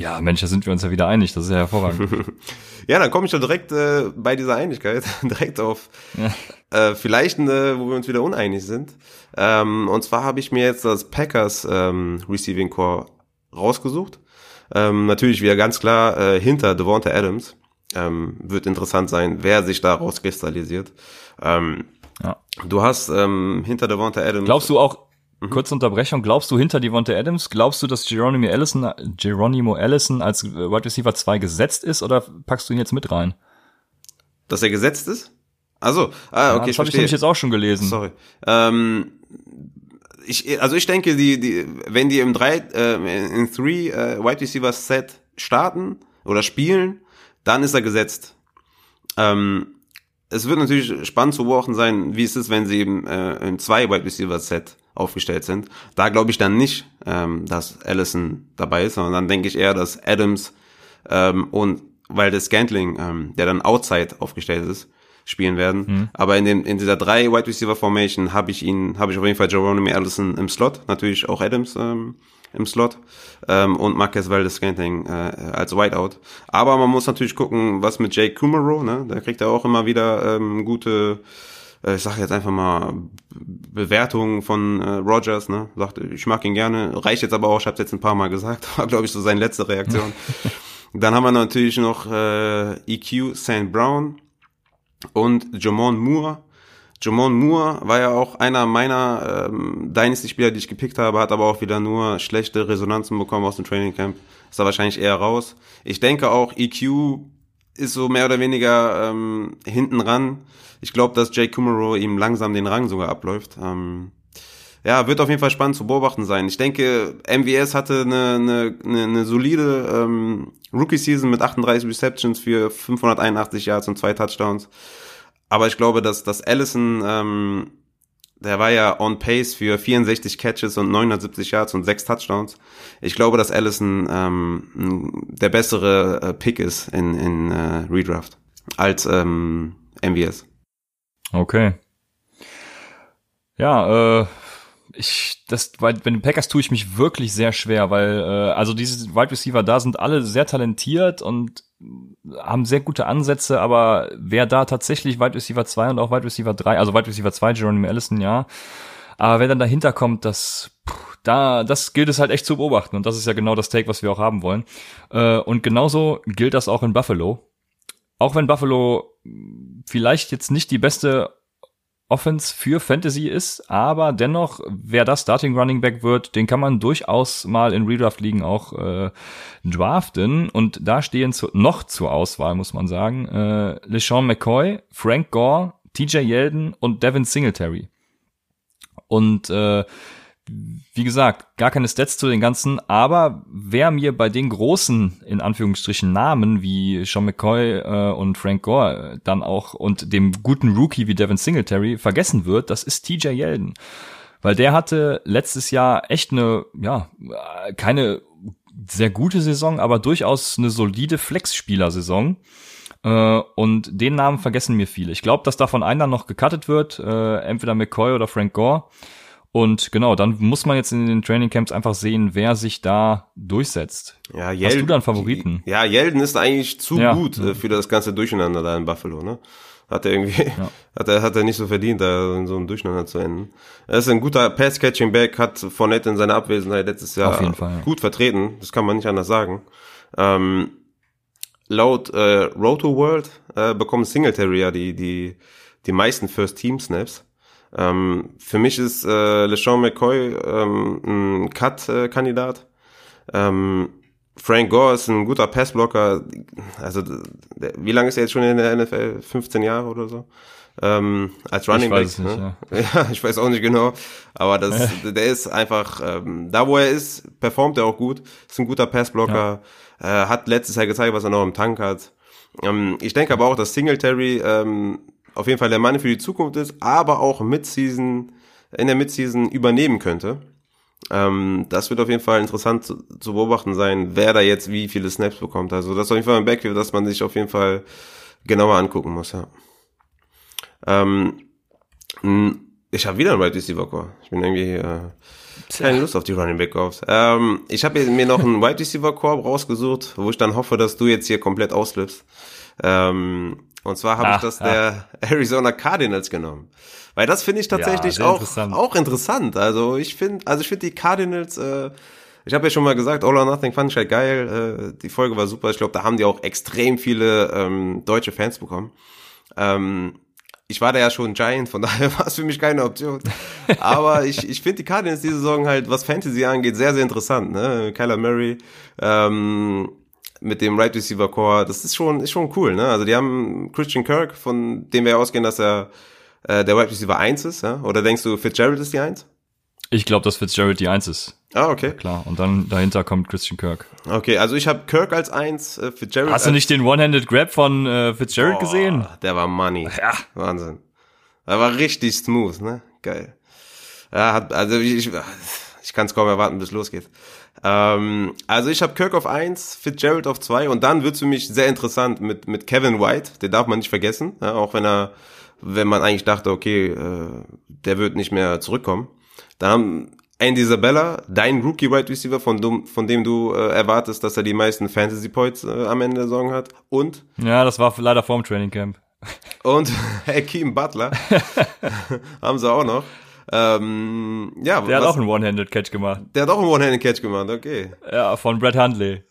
Ja, Mensch, da sind wir uns ja wieder einig. Das ist ja hervorragend. (laughs) ja, dann komme ich doch direkt äh, bei dieser Einigkeit (laughs) direkt auf ja. äh, vielleicht, äh, wo wir uns wieder uneinig sind. Ähm, und zwar habe ich mir jetzt das Packers ähm, Receiving Core rausgesucht. Ähm, natürlich wieder ganz klar äh, hinter Devonta Adams. Ähm, wird interessant sein, wer sich da rauskristallisiert. Ähm, ja. Du hast ähm, hinter Devonta Adams. Glaubst du auch, Mhm. Kurze Unterbrechung. Glaubst du hinter Devonta Adams, glaubst du, dass Geronimo Allison, Geronimo Allison als äh, Wide Receiver 2 gesetzt ist oder packst du ihn jetzt mit rein? Dass er gesetzt ist? Also, ah, okay, ja, das habe ich nämlich jetzt auch schon gelesen. Sorry. Ähm, ich, also ich denke, die, die, wenn die im drei, äh, in three äh, Wide Receiver Set starten oder spielen, dann ist er gesetzt. Ähm, es wird natürlich spannend zu beobachten sein, wie es ist, wenn sie eben äh, in zwei Wide Receiver Set aufgestellt sind. Da glaube ich dann nicht, ähm, dass Allison dabei ist, sondern dann denke ich eher, dass Adams ähm, und weil der Scantling, ähm, der dann outside aufgestellt ist, spielen werden. Mhm. Aber in, dem, in dieser drei Wide Receiver Formation habe ich ihn, habe ich auf jeden Fall Jerome Allison im Slot, natürlich auch Adams ähm, im Slot ähm, und Marquez Valdez Scantling äh, als Whiteout. Aber man muss natürlich gucken, was mit Jake Kumaro, ne? Da kriegt er auch immer wieder ähm, gute äh, ich sage jetzt einfach mal Bewertungen von äh, Rogers, ne? Sagt, ich mag ihn gerne, reicht jetzt aber auch, ich habe jetzt ein paar Mal gesagt, (laughs) war glaube ich so seine letzte Reaktion. (laughs) Dann haben wir natürlich noch äh, EQ St. Brown und Jamon Moore. Jamon Moore war ja auch einer meiner ähm, Dynasty-Spieler, die ich gepickt habe, hat aber auch wieder nur schlechte Resonanzen bekommen aus dem Training Camp. Ist da wahrscheinlich eher raus. Ich denke auch, EQ ist so mehr oder weniger ähm, hinten ran. Ich glaube, dass Jay Kumaro ihm langsam den Rang sogar abläuft. Ähm, ja, wird auf jeden Fall spannend zu beobachten sein. Ich denke, MVS hatte eine, eine, eine, eine solide ähm, Rookie-Season mit 38 Receptions für 581 Yards und zwei Touchdowns. Aber ich glaube, dass, dass Allison, ähm, der war ja on pace für 64 Catches und 970 Yards und sechs Touchdowns. Ich glaube, dass Allison ähm, der bessere äh, Pick ist in, in äh, Redraft als ähm, MVS. Okay. Ja, äh, ich, das, bei, bei den Packers tue ich mich wirklich sehr schwer, weil, äh, also diese Wide Receiver da sind alle sehr talentiert und haben sehr gute Ansätze, aber wer da tatsächlich Wide Receiver 2 und auch Wide Receiver 3, also Wide Receiver 2, Jeremy Allison, ja, aber wer dann dahinter kommt, das, da, das gilt es halt echt zu beobachten und das ist ja genau das Take, was wir auch haben wollen. Äh, und genauso gilt das auch in Buffalo. Auch wenn Buffalo vielleicht jetzt nicht die beste Offense für Fantasy ist, aber dennoch, wer das Starting Running Back wird, den kann man durchaus mal in Redraft ligen auch äh, draften und da stehen zu, noch zur Auswahl, muss man sagen, äh, LeSean McCoy, Frank Gore, TJ Yeldon und Devin Singletary. Und äh, wie gesagt, gar keine Stats zu den ganzen, aber wer mir bei den großen, in Anführungsstrichen, Namen wie Sean McCoy äh, und Frank Gore äh, dann auch und dem guten Rookie wie Devin Singletary vergessen wird, das ist TJ Yeldon. Weil der hatte letztes Jahr echt eine, ja, keine sehr gute Saison, aber durchaus eine solide Flex-Spieler-Saison. Äh, und den Namen vergessen mir viele. Ich glaube, dass davon einer noch gecuttet wird, äh, entweder McCoy oder Frank Gore. Und genau, dann muss man jetzt in den Trainingcamps einfach sehen, wer sich da durchsetzt. Ja, Yel Hast du dann Favoriten? Ja, Yeldon ist eigentlich zu ja. gut äh, für das ganze Durcheinander da in Buffalo, ne? Hat er irgendwie, ja. (laughs) hat er, hat er nicht so verdient, da in so einem Durcheinander zu enden. Er ist ein guter Pass-Catching-Back, hat Fournette in seiner Abwesenheit letztes Jahr Fall, ja. gut vertreten. Das kann man nicht anders sagen. Ähm, laut äh, Roto World äh, bekommen Singletary ja die, die, die meisten First-Team-Snaps. Ähm, für mich ist äh, LeSean McCoy ähm, ein Cut-Kandidat. Ähm, Frank Gore ist ein guter Passblocker. Also, der, wie lange ist er jetzt schon in der NFL? 15 Jahre oder so? Ähm, als Running Back. Ne? Nicht, ja. (laughs) ja. ich weiß auch nicht genau. Aber das, der ist einfach, ähm, da wo er ist, performt er auch gut. Ist ein guter Passblocker. Ja. Äh, hat letztes Jahr gezeigt, was er noch im Tank hat. Ähm, ich denke aber auch, dass Singletary ähm, auf jeden Fall der Mann für die Zukunft ist, aber auch Midseason, in der Midseason übernehmen könnte. Ähm, das wird auf jeden Fall interessant zu, zu, beobachten sein, wer da jetzt wie viele Snaps bekommt. Also das ist auf jeden Fall ein Backfield, das man sich auf jeden Fall genauer angucken muss, ja. Ähm, ich habe wieder einen Wide Receiver Core. Ich bin irgendwie äh, keine Lust auf die Running Back Corps. Ähm, ich habe mir noch einen Wide Receiver Core rausgesucht, wo ich dann hoffe, dass du jetzt hier komplett ausflippst. Ähm, und zwar habe ich das der Arizona Cardinals genommen. Weil das finde ich tatsächlich ja, auch, interessant. auch interessant. Also ich finde, also ich finde die Cardinals, äh, ich habe ja schon mal gesagt, All or Nothing fand ich halt geil. Äh, die Folge war super. Ich glaube, da haben die auch extrem viele ähm, deutsche Fans bekommen. Ähm, ich war da ja schon Giant, von (laughs) daher war es für mich keine Option. Aber ich, ich finde die Cardinals diese Saison halt, was Fantasy angeht, sehr, sehr interessant. Ne? Kyler Murray ähm, mit dem Right Receiver Core, das ist schon, ist schon cool. Ne? Also die haben Christian Kirk, von dem wir ausgehen, dass er äh, der Right Receiver 1 ist. Ja? Oder denkst du, Fitzgerald ist die 1? Ich glaube, dass Fitzgerald die Eins ist. Ah, okay. Ja, klar. Und dann dahinter kommt Christian Kirk. Okay, also ich habe Kirk als Eins, äh, Fitzgerald Hast du nicht den One-Handed Grab von äh, Fitzgerald Boah, gesehen? Der war Money. Ja. Wahnsinn. Der war richtig smooth, ne? Geil. Ja, hat, also ich, ich, ich kann es kaum erwarten, bis es losgeht. Ähm, also ich habe Kirk auf eins, Fitzgerald auf zwei und dann wird's für mich sehr interessant mit, mit Kevin White, den darf man nicht vergessen, ja, auch wenn er, wenn man eigentlich dachte, okay, äh, der wird nicht mehr zurückkommen. Dann haben Andy Isabella, dein Rookie Wide Receiver, von, dem, von dem du äh, erwartest, dass er die meisten Fantasy Points äh, am Ende der Saison hat. Und Ja, das war leider vorm Training Camp. und (laughs) Hakeem Butler (laughs) (laughs) haben sie auch noch. Ähm, ja, Der hat was- auch einen One-Handed Catch gemacht. der hat auch einen One-Handed-Catch gemacht, okay. Ja, von Brett Hundley.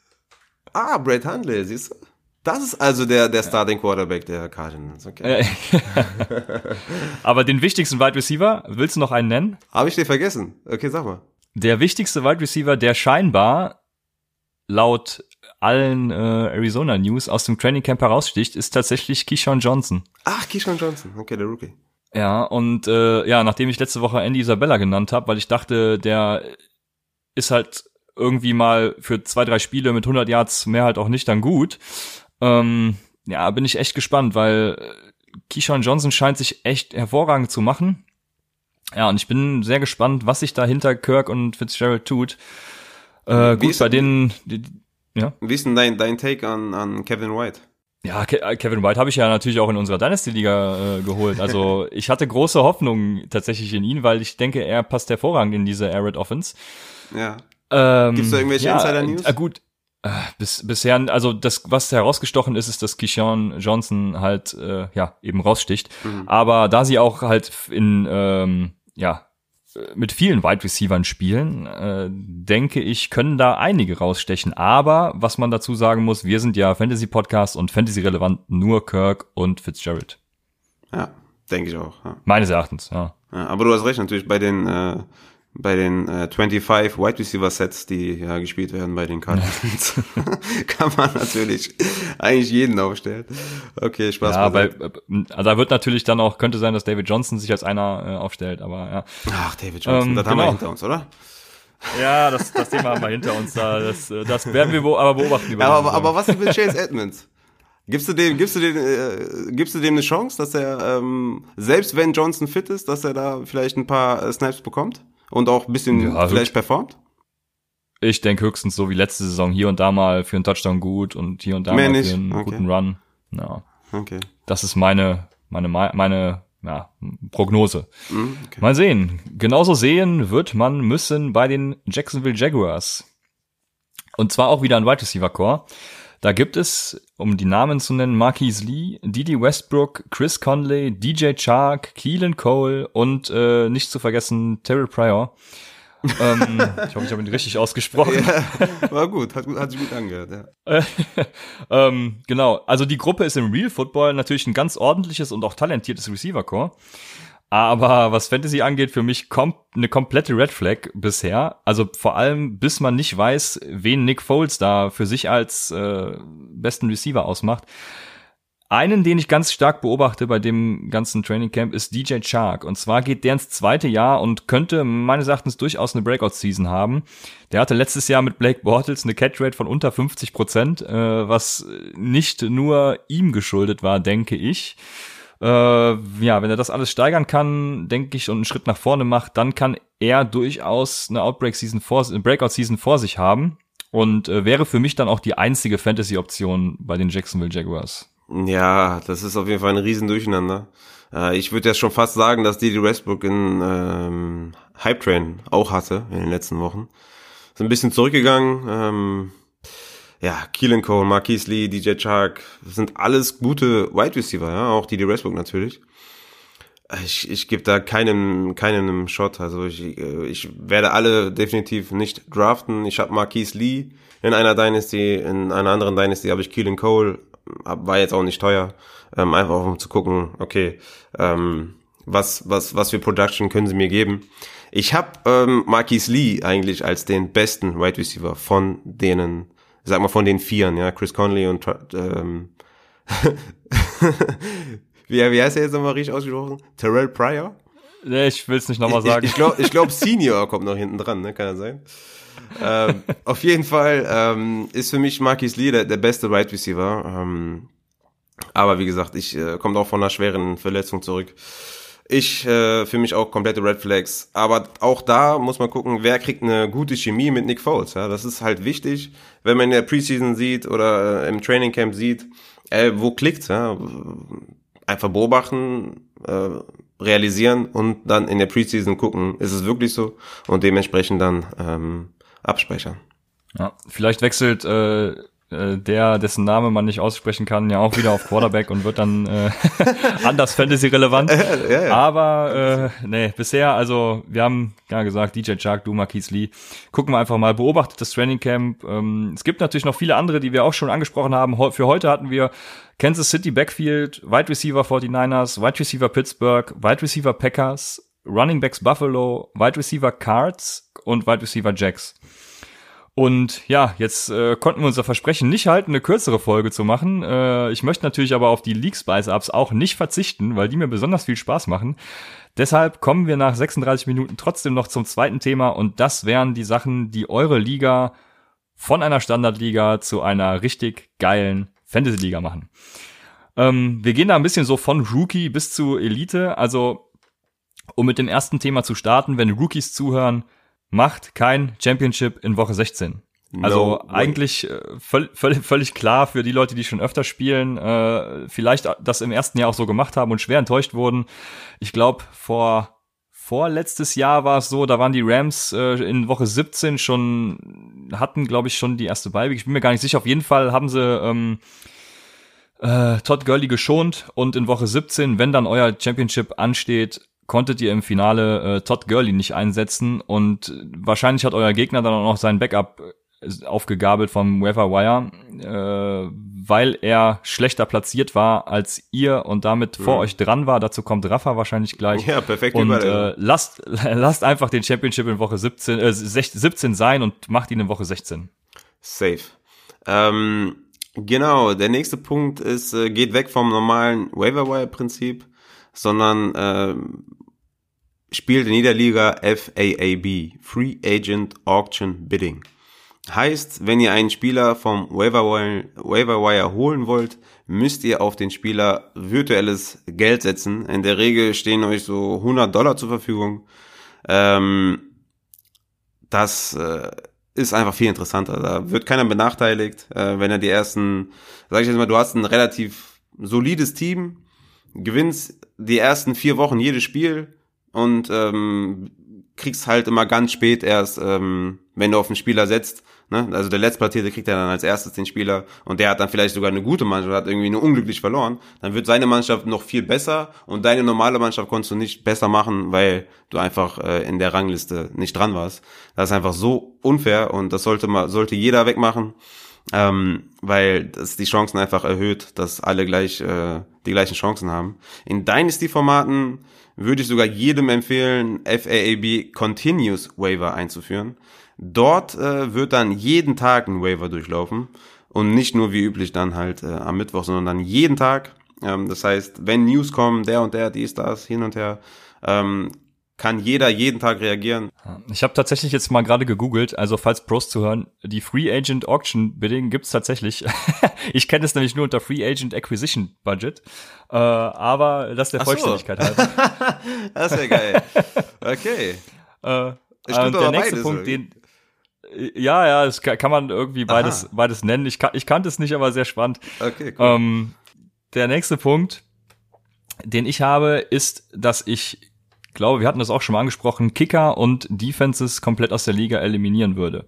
Ah, Brett Hundley, siehst du? Das ist also der, der Starting Quarterback der Cardinals, okay. (laughs) Aber den wichtigsten Wide Receiver, willst du noch einen nennen? Habe ich dir vergessen? Okay, sag mal. Der wichtigste Wide Receiver, der scheinbar laut allen äh, Arizona News aus dem Training Camp heraussticht, ist tatsächlich Keyshawn Johnson. Ach, Keyshawn Johnson, okay, der Rookie. Ja, und äh, ja, nachdem ich letzte Woche Andy Isabella genannt habe, weil ich dachte, der ist halt irgendwie mal für zwei, drei Spiele mit 100 Yards mehr halt auch nicht dann gut. Ähm, ja, bin ich echt gespannt, weil äh, Keyshawn Johnson scheint sich echt hervorragend zu machen. Ja, und ich bin sehr gespannt, was sich da hinter Kirk und Fitzgerald tut. Äh, Wie gut, ist- bei denen, die- ja. Wie ist denn dein, dein Take an, an Kevin White? Ja, äh, Kevin White habe ich ja natürlich auch in unserer Dynasty-Liga äh, geholt. Also (laughs) ich hatte große Hoffnung tatsächlich in ihn, weil ich denke, er passt hervorragend in diese Arid Offense. Ja. Ähm, Gibt's da irgendwelche ja, Insider-News? Äh, gut, äh, bis, bisher, also das, was herausgestochen ist, ist, dass Keyshawn Johnson halt, äh, ja, eben raussticht. Mhm. Aber da sie auch halt in, ähm, ja, mit vielen Wide Receivern spielen, äh, denke ich, können da einige rausstechen. Aber was man dazu sagen muss, wir sind ja Fantasy Podcast und Fantasy relevant nur Kirk und Fitzgerald. Ja, denke ich auch. Ja. Meines Erachtens, ja. Ja, aber du hast recht, natürlich bei den, äh, bei den äh, 25 Wide Receiver Sets, die ja gespielt werden bei den Cardinals, (laughs) kann man natürlich eigentlich jeden aufstellen. Okay, Spaß. Ja, bei, äh, da wird natürlich dann auch, könnte sein, dass David Johnson sich als einer äh, aufstellt, aber ja. Ach, David Johnson, ähm, das haben wir genau. hinter uns, oder? Ja, das, das Thema haben wir hinter uns da. Das, äh, das werden wir aber beobachten. Über Ja, aber, aber was ist mit Chase (laughs) Edmonds? Gibst du dem, gibst du dem, äh, gibst du dem eine Chance, dass er, ähm, selbst wenn Johnson fit ist, dass er da vielleicht ein paar äh, Snaps bekommt und auch ein bisschen Ja, vielleicht performt? Ich denke höchstens so wie letzte Saison hier und da mal für einen Touchdown gut und hier und da Mehr mal nicht? für einen Okay. guten Run. Ja, Okay. das ist meine, meine, meine, ja, Prognose. Mhm, okay. Mal sehen. Genauso sehen wird man müssen bei den Jacksonville Jaguars. Und zwar auch wieder ein Wide Receiver Core. Da gibt es, um die Namen zu nennen, Marquise Lee, Didi Westbrook, Chris Conley, DJ Chark, Keelan Cole und äh, nicht zu vergessen Terrell Pryor. ähm, (laughs) ich hoffe, ich habe ihn richtig ausgesprochen. Ja, (laughs) war gut, hat, hat sich gut angehört, ja. (laughs) ähm, genau, also die Gruppe ist im Real Football natürlich ein ganz ordentliches und auch talentiertes Receiver Core. Aber was Fantasy angeht, für mich kommt eine komplette Red Flag bisher. Also vor allem, bis man nicht weiß, wen Nick Foles da für sich als äh, besten Receiver ausmacht. Einen, den ich ganz stark beobachte bei dem ganzen Training Camp, ist DJ Chark. Und zwar geht der ins zweite Jahr und könnte meines Erachtens durchaus eine Breakout-Season haben. Der hatte letztes Jahr mit Blake Bortles eine Catch-Rate von unter 50 Prozent, äh, was nicht nur ihm geschuldet war, denke ich. Äh, ja, wenn er das alles steigern kann, denke ich, und einen Schritt nach vorne macht, dann kann er durchaus eine Outbreak-Season vor, eine Breakout-Season vor sich haben und äh, wäre für mich dann auch die einzige Fantasy-Option bei den Jacksonville Jaguars. Ja, das ist auf jeden Fall ein Riesendurcheinander. Äh, ich würde ja schon fast sagen, dass Didi Westbrook in ähm, Hype Train auch hatte in den letzten Wochen. Ist ein bisschen zurückgegangen. Ähm, ja, Keelan Cole, Marquise Lee, DJ Chark, sind alles gute Wide Receiver, ja, auch Didi Westbrook natürlich. Ich, ich gebe da keinen, keinen einen Shot. Also ich, äh, ich werde alle definitiv nicht draften. Ich habe Marquise Lee in einer Dynasty, in einer anderen Dynasty habe ich Keelan Cole, war jetzt auch nicht teuer. ähm, einfach um zu gucken, okay, ähm, was, was, was für Production können sie mir geben. Ich habe ähm, Marquis Lee eigentlich als den besten Wide Receiver von denen, sag mal von den Vieren, ja, Chris Conley und ähm, (laughs) wie, wie heißt er jetzt nochmal richtig ausgesprochen? Terrell Pryor? Nee, ich will es nicht nochmal sagen. Ich, ich glaube, ich glaub, (laughs) Senior kommt noch hinten dran, ne? Kann er sein? ähm, auf jeden Fall ähm, ist für mich Marquis Lee der, der beste Wide right Receiver. Ähm, aber wie gesagt, ich äh, komme auch von einer schweren Verletzung zurück. Ich äh, für mich auch komplette Red Flags. Aber auch da muss man gucken, wer kriegt eine gute Chemie mit Nick Foles. Ja? Das ist halt wichtig, wenn man in der Preseason sieht oder äh, im Training Camp sieht, äh, wo klickt. Ja? Einfach beobachten, äh, realisieren und dann in der Preseason gucken, ist es wirklich so und dementsprechend dann ähm, abspeichern. Ja, vielleicht wechselt äh, äh, der, dessen Name man nicht aussprechen kann, ja auch wieder auf Quarterback und wird dann äh, (laughs) anders Fantasy-relevant. (laughs) ja, ja. Aber äh, nee, bisher, also wir haben ja gesagt, DJ Chark, du, Marquise Lee. Gucken wir einfach mal, beobachtet das Training Camp. Ähm, es gibt natürlich noch viele andere, die wir auch schon angesprochen haben. Für heute hatten wir Kansas City Backfield, Wide Receiver 49ers, Wide Receiver Pittsburgh, Wide Receiver Packers, Running Backs Buffalo, Wide Receiver Cards und Wide Receiver Jacks. Und ja, jetzt äh, konnten wir unser Versprechen nicht halten, eine kürzere Folge zu machen. Äh, ich möchte natürlich aber auf die League Spice Ups auch nicht verzichten, weil die mir besonders viel Spaß machen. Deshalb kommen wir nach 36 Minuten trotzdem noch zum zweiten Thema und das wären die Sachen, die eure Liga von einer Standardliga zu einer richtig geilen Fantasy-Liga machen. Ähm, wir gehen da ein bisschen so von Rookie bis zu Elite. Also, um mit dem ersten Thema zu starten, wenn Rookies zuhören, macht kein Championship in Woche 16. Also no eigentlich äh, völ völ völlig klar für die Leute, die schon öfter spielen, äh, vielleicht das im ersten Jahr auch so gemacht haben und schwer enttäuscht wurden. Ich glaube, vor vorletztes Jahr war es so, da waren die Rams äh, in Woche 17 schon, hatten, glaube ich, schon die erste Bye. Ich bin mir gar nicht sicher. Auf jeden Fall haben sie ähm, äh, Todd Gurley geschont und in Woche 17, wenn dann euer Championship ansteht, konntet ihr im Finale äh, Todd Gurley nicht einsetzen und wahrscheinlich hat euer Gegner dann auch noch sein Backup äh, aufgegabelt vom Weather Wire, äh, weil er schlechter platziert war als ihr und damit mhm. vor euch dran war. Dazu kommt Rafa wahrscheinlich gleich. Ja, perfekt. Und äh, lasst, (laughs) lasst einfach den Championship in Woche 17, äh, 17 sein und macht ihn in Woche 16. Safe. Ähm, genau, der nächste Punkt ist, äh, geht weg vom normalen Waiver Wire Prinzip, sondern äh, spielt in jeder Liga FAAB, Free Agent Auction Bidding. Heißt, wenn ihr einen Spieler vom Waiver holen wollt, müsst ihr auf den Spieler virtuelles Geld setzen. In der Regel stehen euch so 100 Dollar zur Verfügung. Ähm, das äh, ist einfach viel interessanter. Da wird keiner benachteiligt, äh, wenn er die ersten, sag ich jetzt mal, du hast ein relativ solides Team, gewinnst die ersten vier Wochen jedes Spiel, und ähm, kriegst halt immer ganz spät erst, ähm, wenn du auf den Spieler setzt. Ne? Also der Letztplatzierte kriegt ja dann als erstes den Spieler und der hat dann vielleicht sogar eine gute Mannschaft, hat irgendwie nur unglücklich verloren. Dann wird seine Mannschaft noch viel besser und deine normale Mannschaft konntest du nicht besser machen, weil du einfach äh, in der Rangliste nicht dran warst. Das ist einfach so unfair und das sollte mal sollte jeder wegmachen, ähm, weil das die Chancen einfach erhöht, dass alle gleich äh, die gleichen Chancen haben. In Dynasty-Formaten würde ich sogar jedem empfehlen, FAAB Continuous Waiver einzuführen. Dort äh, wird dann jeden Tag ein Waiver durchlaufen und nicht nur wie üblich dann halt äh, am Mittwoch, sondern dann jeden Tag. Ähm, das heißt, wenn News kommen, der und der, dies, das, hin und her, ähm, kann jeder jeden Tag reagieren. Ich habe tatsächlich jetzt mal gerade gegoogelt, also falls Pros zu hören, die Free Agent Auction Bidding gibt's tatsächlich. (laughs) ich kenne es nämlich nur unter Free Agent Acquisition Budget, äh, aber (laughs) das der Vollständigkeit so. halber. das ist ja geil. Okay. Äh, und der nächste beides, Punkt, den ja, ja, das kann man irgendwie beides, Aha. beides nennen. Ich, ich kannte es nicht, aber sehr spannend. Okay, cool. Ähm, der nächste Punkt, den ich habe, ist, dass ich glaube, wir hatten das auch schon mal angesprochen, Kicker und Defenses komplett aus der Liga eliminieren würde.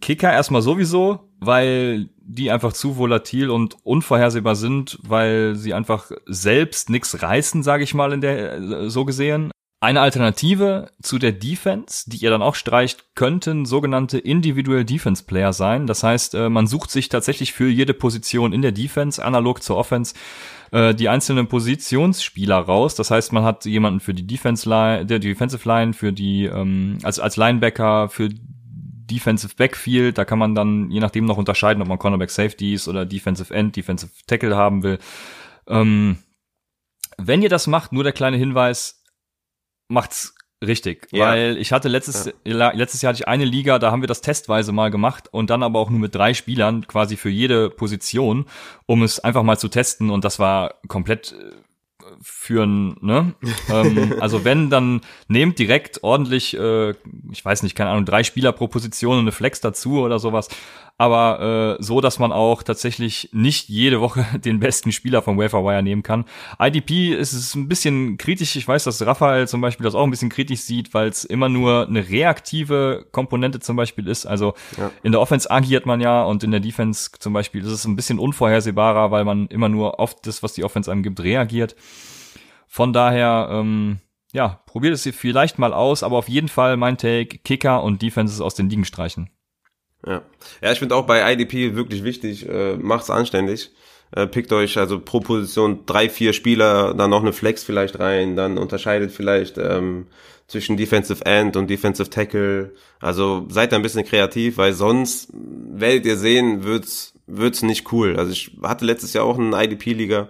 Kicker erstmal sowieso, weil die einfach zu volatil und unvorhersehbar sind, weil sie einfach selbst nichts reißen, sage ich mal, in der so gesehen. Eine Alternative zu der Defense, die ihr dann auch streicht, könnten sogenannte Individual Defense Player sein. Das heißt, äh, man sucht sich tatsächlich für jede Position in der Defense, analog zur Offense, äh, die einzelnen Positionsspieler raus. Das heißt, man hat jemanden für die Defense Line, der Defensive Line, für die ähm, als als Linebacker, für Defensive Backfield. Da kann man dann je nachdem noch unterscheiden, ob man Cornerback Safeties oder Defensive End, Defensive Tackle haben will. Ähm, wenn ihr das macht, nur der kleine Hinweis, macht's richtig, ja. weil ich hatte letztes ja. letztes Jahr hatte ich eine Liga, da haben wir das testweise mal gemacht und dann aber auch nur mit drei Spielern quasi für jede Position, um es einfach mal zu testen und das war komplett äh, führen, ne? (laughs) ähm, also wenn, dann nehmt direkt ordentlich, äh, ich weiß nicht, keine Ahnung, drei Spieler pro Position und eine Flex dazu oder sowas aber äh, so, dass man auch tatsächlich nicht jede Woche (laughs) den besten Spieler vom Waferwire nehmen kann. IDP ist es ein bisschen kritisch. Ich weiß, dass Raphael zum Beispiel das auch ein bisschen kritisch sieht, weil es immer nur eine reaktive Komponente zum Beispiel ist. Also ja. in der Offense agiert man ja und in der Defense zum Beispiel ist es ein bisschen unvorhersehbarer, weil man immer nur auf das, was die Offense einem gibt, reagiert. Von daher, ähm, ja, probiert es vielleicht mal aus, aber auf jeden Fall mein Take, Kicker und Defenses aus den Ligen streichen. Ja, ja ich finde auch bei IDP wirklich wichtig, äh, macht's anständig. Äh, pickt euch also pro Position drei, vier Spieler, dann noch eine Flex vielleicht rein, dann unterscheidet vielleicht ähm, zwischen Defensive End und Defensive Tackle. Also seid da ein bisschen kreativ, weil sonst werdet ihr sehen, wird's wird's nicht cool. Also ich hatte letztes Jahr auch eine IDP-Liga.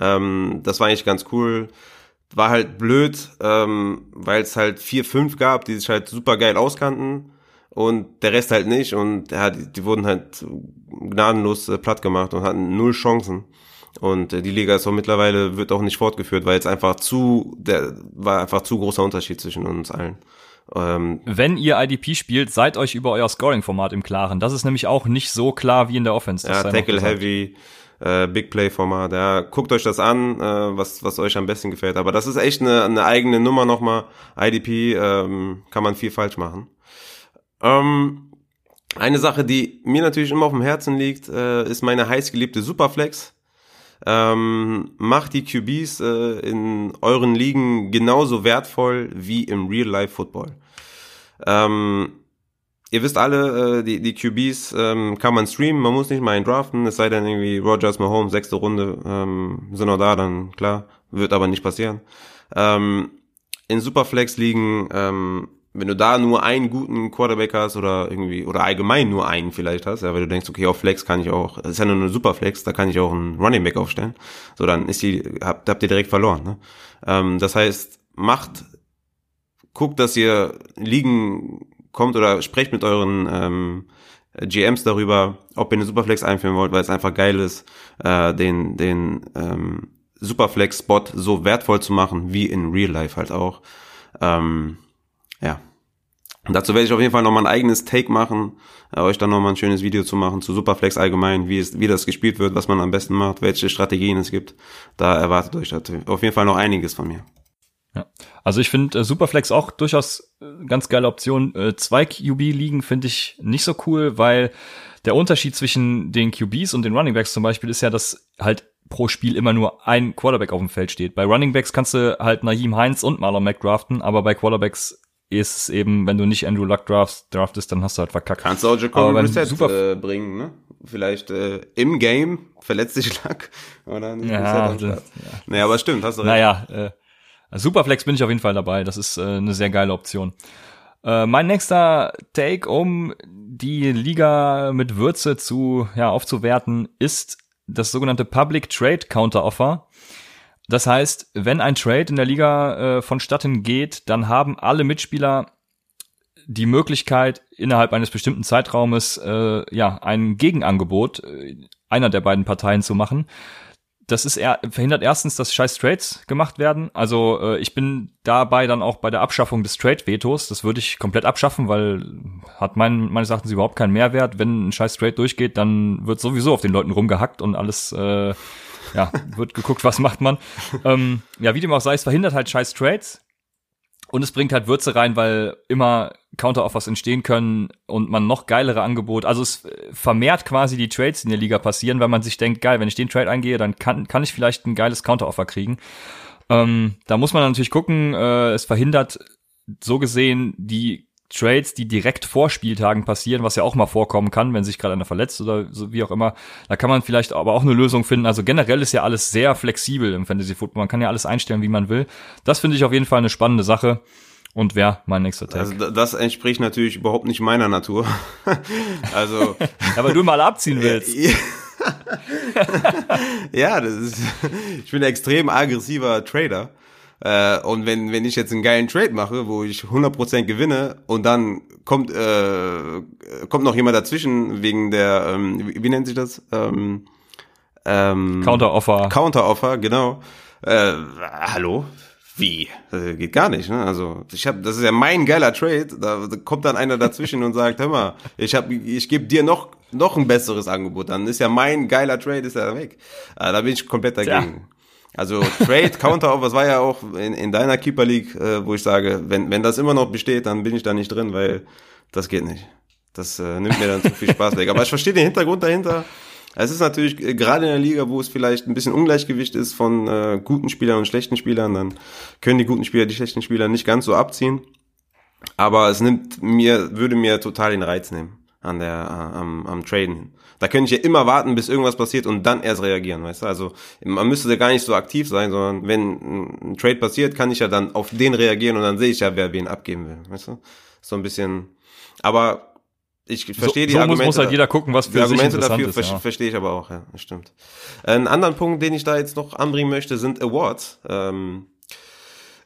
Ähm, das war eigentlich ganz cool. War halt blöd, ähm, weil es halt vier, fünf gab, die sich halt super geil auskannten und der Rest halt nicht und ja, die, die wurden halt gnadenlos äh, platt gemacht und hatten null Chancen. Und äh, die Liga ist auch mittlerweile, wird auch nicht fortgeführt, weil jetzt einfach zu, der war einfach zu großer Unterschied zwischen uns allen. Ähm, Wenn ihr IDP spielt, seid euch über euer Scoring-Format im Klaren. Das ist nämlich auch nicht so klar wie in der Offense. Ja, Tackle Heavy, äh, Big Play Format. Ja, guckt euch das an, äh, was was euch am besten gefällt. Aber das ist echt eine, eine eigene Nummer nochmal. IDP ähm, kann man viel falsch machen. Ähm, eine Sache, die mir natürlich immer auf dem Herzen liegt, äh, ist meine heißgeliebte Superflex. Ähm, macht die QBs äh, in euren Ligen genauso wertvoll wie im Real-Life-Football. Ähm, ihr wisst alle, äh, die, die QBs ähm, kann man streamen, man muss nicht mal einen draften, es sei denn irgendwie Rogers, Mahomes, sechste Runde, ähm, sind noch da, dann klar, wird aber nicht passieren. Ähm, in Superflex-Ligen ähm, wenn du da nur einen guten Quarterback hast oder irgendwie, oder allgemein nur einen vielleicht hast, ja, weil du denkst, okay, auf Flex kann ich auch, das ist ja nur eine Superflex, da kann ich auch einen Running Back aufstellen. So, dann ist die, habt, habt ihr direkt verloren. Ne? Ähm, das heißt, macht, guckt, dass ihr liegen kommt oder sprecht mit euren ähm, GMs darüber, ob ihr eine Superflex einführen wollt, weil es einfach geil ist, äh, den, den ähm, Superflex-Spot so wertvoll zu machen, wie in Real Life halt auch. Ähm, ja. Und dazu werde ich auf jeden Fall nochmal ein eigenes Take machen, äh, euch dann nochmal ein schönes Video zu machen zu Superflex allgemein, wie es, wie das gespielt wird, was man am besten macht, welche Strategien es gibt. Da erwartet euch auf jeden Fall noch einiges von mir. Ja. Also ich finde äh, Superflex auch durchaus äh, ganz geile Option. Äh, zwei QB-Ligen finde ich nicht so cool, weil der Unterschied zwischen den QBs und den Runningbacks zum Beispiel ist ja, dass halt pro Spiel immer nur ein Quarterback auf dem Feld steht. Bei Runningbacks kannst du halt Naheem Heinz und Marlon Mack draften, aber bei Quarterbacks ist es eben, wenn du nicht Andrew Luck draftst, draftest, dann hast du halt verkackt. Kannst du auch Jacoby Reset super äh, bringen, ne? Vielleicht äh, im Game verletzt sich Luck (laughs) oder nicht ja, das, ja. Naja, aber stimmt, hast du recht. Naja, äh, Superflex bin ich auf jeden Fall dabei. Das ist äh, eine sehr geile Option. Äh, mein nächster Take, um die Liga mit Würze zu ja, aufzuwerten, ist das sogenannte Public Trade Counter Offer. Das heißt, wenn ein Trade in der Liga äh, vonstatten geht, dann haben alle Mitspieler die Möglichkeit, innerhalb eines bestimmten Zeitraumes äh, ja ein Gegenangebot äh, einer der beiden Parteien zu machen. Das ist er verhindert erstens, dass scheiß Trades gemacht werden. Also äh, ich bin dabei dann auch bei der Abschaffung des Trade-Vetos. Das würde ich komplett abschaffen, weil hat mein, meines Erachtens überhaupt keinen Mehrwert. Wenn ein scheiß Trade durchgeht, dann wird sowieso auf den Leuten rumgehackt und alles äh, ja, wird geguckt, was macht man. ähm, ja, wie dem auch sei, es verhindert halt scheiß Trades. Und es bringt halt Würze rein, weil immer Counteroffers entstehen können und man noch geilere Angebote, also es vermehrt quasi die Trades, in der Liga passieren, weil man sich denkt, geil, wenn ich den Trade eingehe, dann kann, kann ich vielleicht ein geiles Counteroffer kriegen. Ähm, da muss man natürlich gucken, äh, es verhindert so gesehen die Trades, die direkt vor Spieltagen passieren, was ja auch mal vorkommen kann, wenn sich gerade einer verletzt oder so wie auch immer. Da kann man vielleicht aber auch eine Lösung finden. Also generell ist ja alles sehr flexibel im Fantasy Football. Man kann ja alles einstellen, wie man will. Das finde ich auf jeden Fall eine spannende Sache. Und wer mein nächster Tag? Also das entspricht natürlich überhaupt nicht meiner Natur. (laughs) also (laughs) weil du mal abziehen willst. (laughs) ja, das ist ich bin ein extrem aggressiver Trader. Äh, und wenn, wenn ich jetzt einen geilen Trade mache, wo ich 100% gewinne und dann kommt, äh, kommt noch jemand dazwischen wegen der, ähm, wie, wie nennt sich das? Ähm, ähm, Counter-Offer. Counter-Offer, genau. Äh, hallo? Wie? Das geht gar nicht, ne? Also, ich habe das ist ja mein geiler Trade, da, kommt dann einer dazwischen und sagt, hör mal, ich hab ich gebe dir noch noch ein besseres Angebot, dann ist ja mein geiler Trade ist ja weg. Äh, da bin ich komplett dagegen. Ja. Also Trade, Counter, was war ja auch in, in deiner Keeper League, äh, wo ich sage, wenn, wenn das immer noch besteht, dann bin ich da nicht drin, weil das geht nicht. Das äh, nimmt mir dann zu viel Spaß weg. Aber ich verstehe den Hintergrund dahinter. Es ist natürlich äh, gerade in der Liga, wo es vielleicht ein bisschen Ungleichgewicht ist von äh, guten Spielern und schlechten Spielern, dann können die guten Spieler die schlechten Spieler nicht ganz so abziehen. Aber es nimmt mir, würde mir total den Reiz nehmen an der, äh, am, am Traden. Da könnte ich ja immer warten, bis irgendwas passiert und dann erst reagieren, weißt du? Also man müsste da gar nicht so aktiv sein, sondern wenn ein Trade passiert, kann ich ja dann auf den reagieren und dann sehe ich ja, wer wen abgeben will, weißt du? So ein bisschen. Aber ich verstehe so, die so Argumente. muss halt jeder gucken, was für die Argumente sich dafür ist, ja. verstehe ich aber auch, ja, das stimmt. Ein anderen Punkt, den ich da jetzt noch anbringen möchte, sind Awards. Ähm,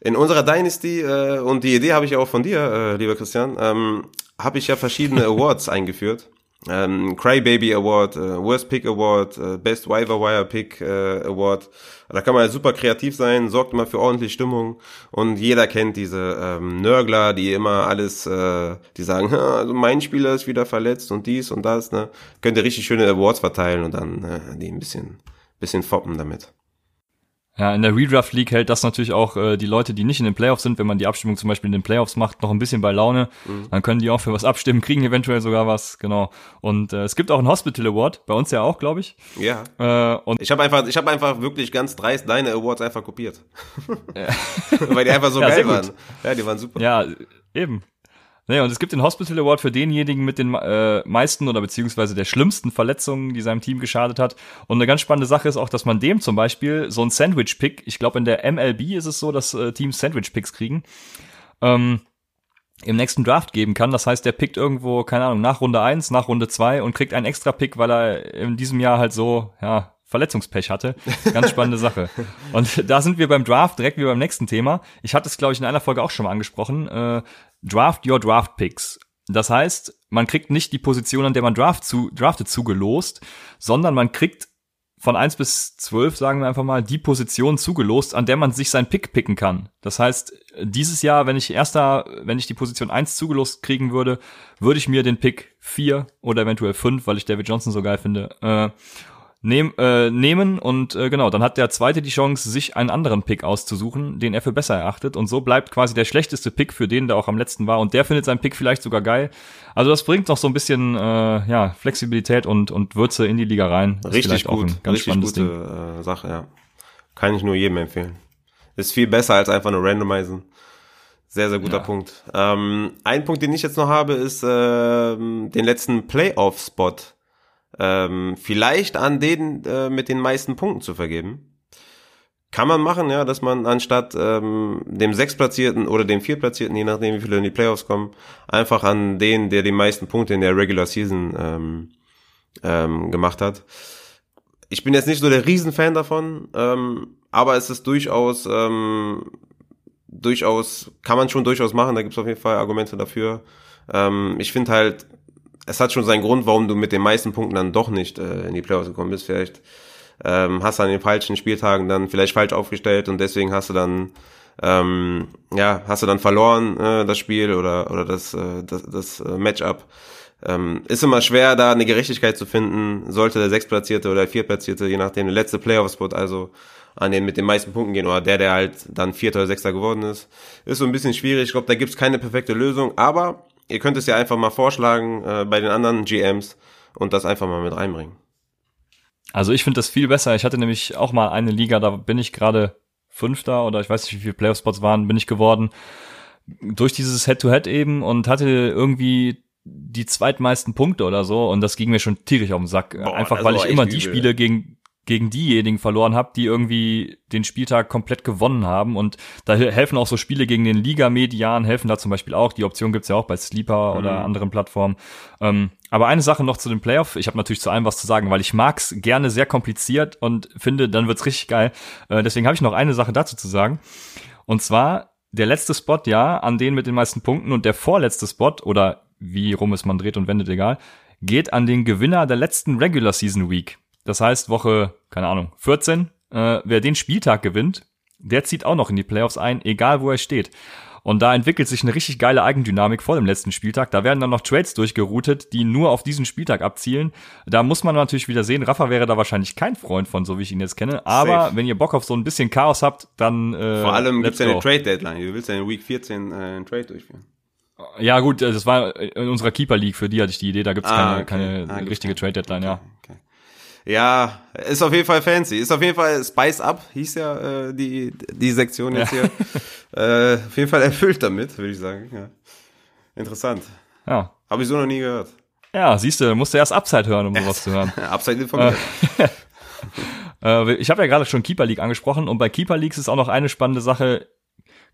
in unserer Dynasty, äh, und die Idee habe ich auch von dir, äh, lieber Christian, ähm, habe ich ja verschiedene (laughs) Awards eingeführt. Ähm, Crybaby Award, äh, Worst Pick Award, äh, Best Waiver Wire Pick äh, Award. Da kann man ja super kreativ sein, sorgt immer für ordentlich Stimmung und jeder kennt diese ähm, Nörgler, die immer alles, äh, die sagen, also mein Spieler ist wieder verletzt und dies und das. Ne, könnt ihr richtig schöne Awards verteilen und dann äh, die ein bisschen, bisschen foppen damit. Ja, in der Redraft League hält das natürlich auch äh, die Leute, die nicht in den Playoffs sind, wenn man die Abstimmung zum Beispiel in den Playoffs macht, noch ein bisschen bei Laune. Mhm. Dann können die auch für was abstimmen, kriegen eventuell sogar was, genau. Und äh, es gibt auch einen Hospital Award, bei uns ja auch, glaube ich. Ja. Äh, und ich habe einfach, ich habe einfach wirklich ganz dreist deine Awards einfach kopiert, (laughs) weil die einfach so ja, geil waren. Ja, die waren super. Ja, eben. Naja, und es gibt den Hospital Award für denjenigen mit den äh, meisten oder beziehungsweise der schlimmsten Verletzungen, die seinem Team geschadet hat. Und eine ganz spannende Sache ist auch, dass man dem zum Beispiel so ein Sandwich-Pick, ich glaube in der MLB ist es so, dass äh, Teams Sandwich-Picks kriegen, ähm, im nächsten Draft geben kann. Das heißt, der pickt irgendwo, keine Ahnung, nach Runde eins, nach Runde zwei und kriegt einen extra Pick, weil er in diesem Jahr halt so, ja, Verletzungspech hatte. Ganz spannende Sache. (laughs) Und da sind wir beim Draft direkt wie beim nächsten Thema. Ich hatte es, glaube ich, in einer Folge auch schon mal angesprochen. Äh, Draft Your Draft Picks. Das heißt, man kriegt nicht die Position, an der man draft zu, draftet, zugelost, sondern man kriegt von eins bis zwölf, sagen wir einfach mal, die Position zugelost, an der man sich sein Pick picken kann. Das heißt, dieses Jahr, wenn ich erster, wenn ich die Position eins zugelost kriegen würde, würde ich mir den Pick vier oder eventuell fünf, weil ich David Johnson so geil finde, äh, nehm, äh, nehmen und äh, genau, dann hat der zweite die Chance, sich einen anderen Pick auszusuchen, den er für besser erachtet und so bleibt quasi der schlechteste Pick für den, der auch am letzten war und der findet seinen Pick vielleicht sogar geil. Also das bringt noch so ein bisschen äh, ja, Flexibilität und, und Würze in die Liga rein. Das richtig gut, richtig gute äh, Sache, ja. Kann ich nur jedem empfehlen. Ist viel besser als einfach nur randomisen. Sehr, sehr guter ja. Punkt. Ähm, ein Punkt, den ich jetzt noch habe, ist äh, den letzten Playoff-Spot ähm, vielleicht an den äh, mit den meisten Punkten zu vergeben. Kann man machen, ja, dass man anstatt ähm, dem Sechstplatzierten oder dem Viertplatzierten, je nachdem wie viele in die Playoffs kommen, einfach an den, der die meisten Punkte in der Regular Season ähm, ähm, gemacht hat. Ich bin jetzt nicht so der Riesenfan davon, ähm, aber es ist durchaus, ähm, durchaus, kann man schon durchaus machen, da gibt es auf jeden Fall Argumente dafür. Ähm, ich finde halt, es hat schon seinen Grund, warum du mit den meisten Punkten dann doch nicht äh, in die Playoffs gekommen bist. Vielleicht ähm, hast du an den falschen Spieltagen dann vielleicht falsch aufgestellt und deswegen hast du dann ähm, ja hast du dann verloren äh, das Spiel oder oder das äh, das, das äh, Matchup. Ähm, ist immer schwer, da eine Gerechtigkeit zu finden. Sollte der Sechstplatzierte oder der Viertplatzierte, je nachdem, der letzte Playoff-Spot, also an den mit den meisten Punkten gehen oder der, der halt dann Vierter oder Sechster geworden ist, ist so ein bisschen schwierig. Ich glaube, da gibt's keine perfekte Lösung, aber ihr könnt es ja einfach mal vorschlagen äh, bei den anderen GMs und das einfach mal mit reinbringen. Also ich finde das viel besser. Ich hatte nämlich auch mal eine Liga, da bin ich gerade Fünfter oder ich weiß nicht, wie viele Playoff-Spots waren, bin ich geworden. Durch dieses Head-to-Head -Head eben und hatte irgendwie die zweitmeisten Punkte oder so und das ging mir schon tierisch auf den Sack. Boah, Einfach weil ich immer die Spiele gegen gegen diejenigen verloren habe, die irgendwie den Spieltag komplett gewonnen haben. Und da helfen auch so Spiele gegen den Liga-Median, helfen da zum Beispiel auch. Die Option gibt's ja auch bei Sleeper mhm. oder anderen Plattformen. Ähm, aber eine Sache noch zu den Playoff. Ich habe natürlich zu allem was zu sagen, weil ich mag's gerne sehr kompliziert und finde, dann wird's richtig geil. Äh, deswegen habe ich noch eine Sache dazu zu sagen. Und zwar der letzte Spot, ja, an den mit den meisten Punkten und der vorletzte Spot oder wie rum es man dreht und wendet, egal, geht an den Gewinner der letzten Regular Season Week. Das heißt, Woche, keine Ahnung, 14, äh, wer den Spieltag gewinnt, der zieht auch noch in die Playoffs ein, egal wo er steht. Und da entwickelt sich eine richtig geile Eigendynamik vor dem letzten Spieltag. Da werden dann noch Trades durchgeroutet, die nur auf diesen Spieltag abzielen. Da muss man natürlich wieder sehen, Rafa wäre da wahrscheinlich kein Freund von, so wie ich ihn jetzt kenne. Aber Safe. wenn ihr Bock auf so ein bisschen Chaos habt, dann äh, Vor allem gibt's ja eine Trade-Deadline. Du willst ja in Week 14 äh, einen Trade durchführen. Ja gut, das war in unserer Keeper League, für die hatte ich die Idee, da gibt's ah, keine, okay. keine ah, richtige Trade-Deadline, ja. Okay. Ja, ist auf jeden Fall fancy. Ist auf jeden Fall Spice Up, hieß ja äh, die, die Sektion jetzt ja. hier. (laughs) äh, auf jeden Fall erfüllt damit, würde ich sagen. Ja. Interessant. Ja. Habe ich so noch nie gehört. Ja, siehst du, musst du erst Upside hören, um sowas zu hören. (laughs) Upside informiert. äh, (laughs) ich habe ja gerade schon Keeper League angesprochen und bei Keeper Leagues ist auch noch eine spannende Sache.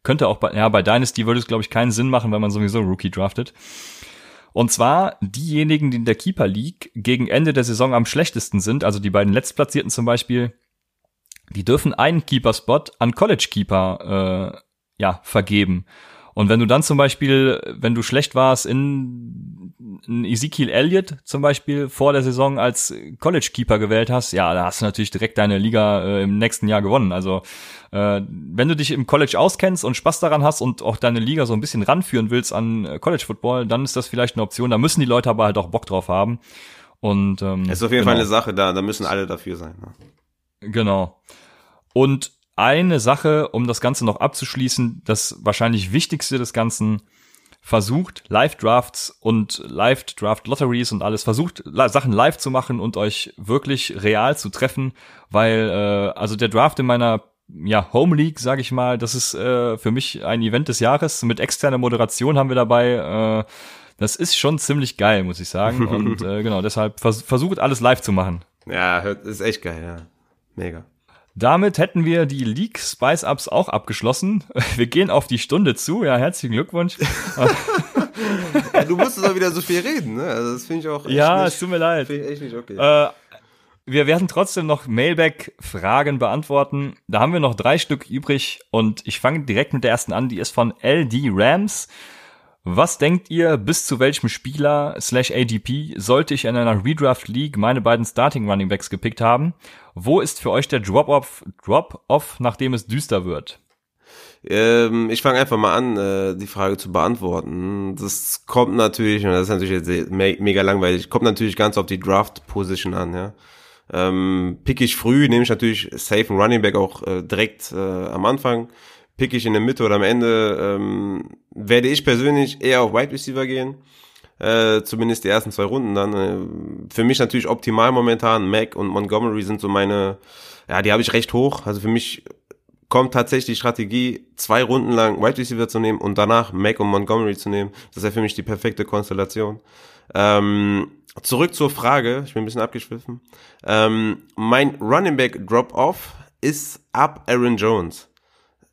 Könnte auch bei, ja, bei Dynasty würde es, glaube ich, keinen Sinn machen, weil man sowieso Rookie draftet. Und zwar diejenigen, die in der Keeper League gegen Ende der Saison am schlechtesten sind, also die beiden Letztplatzierten zum Beispiel, die dürfen einen Keeper-Spot an College Keeper äh, ja, vergeben. Und wenn du dann zum Beispiel, wenn du schlecht warst in, in Ezekiel Elliott zum Beispiel vor der Saison als College Keeper gewählt hast, ja, da hast du natürlich direkt deine Liga äh, im nächsten Jahr gewonnen. Also äh, wenn du dich im College auskennst und Spaß daran hast und auch deine Liga so ein bisschen ranführen willst an äh, College Football, dann ist das vielleicht eine Option. Da müssen die Leute aber halt auch Bock drauf haben. Und ähm, ist auf jeden genau. Fall eine Sache da, da müssen alle dafür sein. Ne? Genau. Und eine Sache, um das Ganze noch abzuschließen, das wahrscheinlich wichtigste des Ganzen, versucht Live-Drafts und Live-Draft-Lotteries und alles, versucht Sachen live zu machen und euch wirklich real zu treffen, weil äh, also der Draft in meiner ja, Home League, sage ich mal, das ist äh, für mich ein Event des Jahres. Mit externer Moderation haben wir dabei. Äh, das ist schon ziemlich geil, muss ich sagen. (laughs) Und äh, genau, deshalb vers versucht alles live zu machen. Ja, ist echt geil, ja. Mega. Damit hätten wir die League Spice Ups auch abgeschlossen. (laughs) Wir gehen auf die Stunde zu. Ja, herzlichen Glückwunsch. du musstest auch wieder so viel reden, ne? Also das finde ich auch echt Ja, nicht, es tut mir leid. Ich echt nicht okay. Äh, wir werden trotzdem noch Mailback-Fragen beantworten. Da haben wir noch drei Stück übrig und ich fange direkt mit der ersten an. Die ist von LD Rams. Was denkt ihr, bis zu welchem Spieler slash ADP sollte ich in einer Redraft League meine beiden Starting Running Backs gepickt haben? Wo ist für euch der Drop-Off, Drop-Off, nachdem es düster wird? Ähm, ich fange einfach mal an, äh, die Frage zu beantworten. Das kommt natürlich, und das ist natürlich jetzt me mega langweilig, kommt natürlich ganz auf die Draft-Position an, ja. Ähm, pick ich früh, nehme ich natürlich safe einen Running Back auch äh, direkt äh, am Anfang pick ich in der Mitte oder am Ende, ähm, werde ich persönlich eher auf Wide Receiver gehen. Äh, zumindest die ersten zwei Runden dann. Äh, für mich natürlich optimal momentan. Mac und Montgomery sind so meine, ja, die habe ich recht hoch. Also für mich kommt tatsächlich die Strategie, zwei Runden lang Wide Receiver zu nehmen und danach Mac und Montgomery zu nehmen. Das ist ja für mich die perfekte Konstellation. Ähm, zurück zur Frage, ich bin ein bisschen abgeschwiffen. Ähm, mein Running Back Drop-Off ist ab Aaron Jones.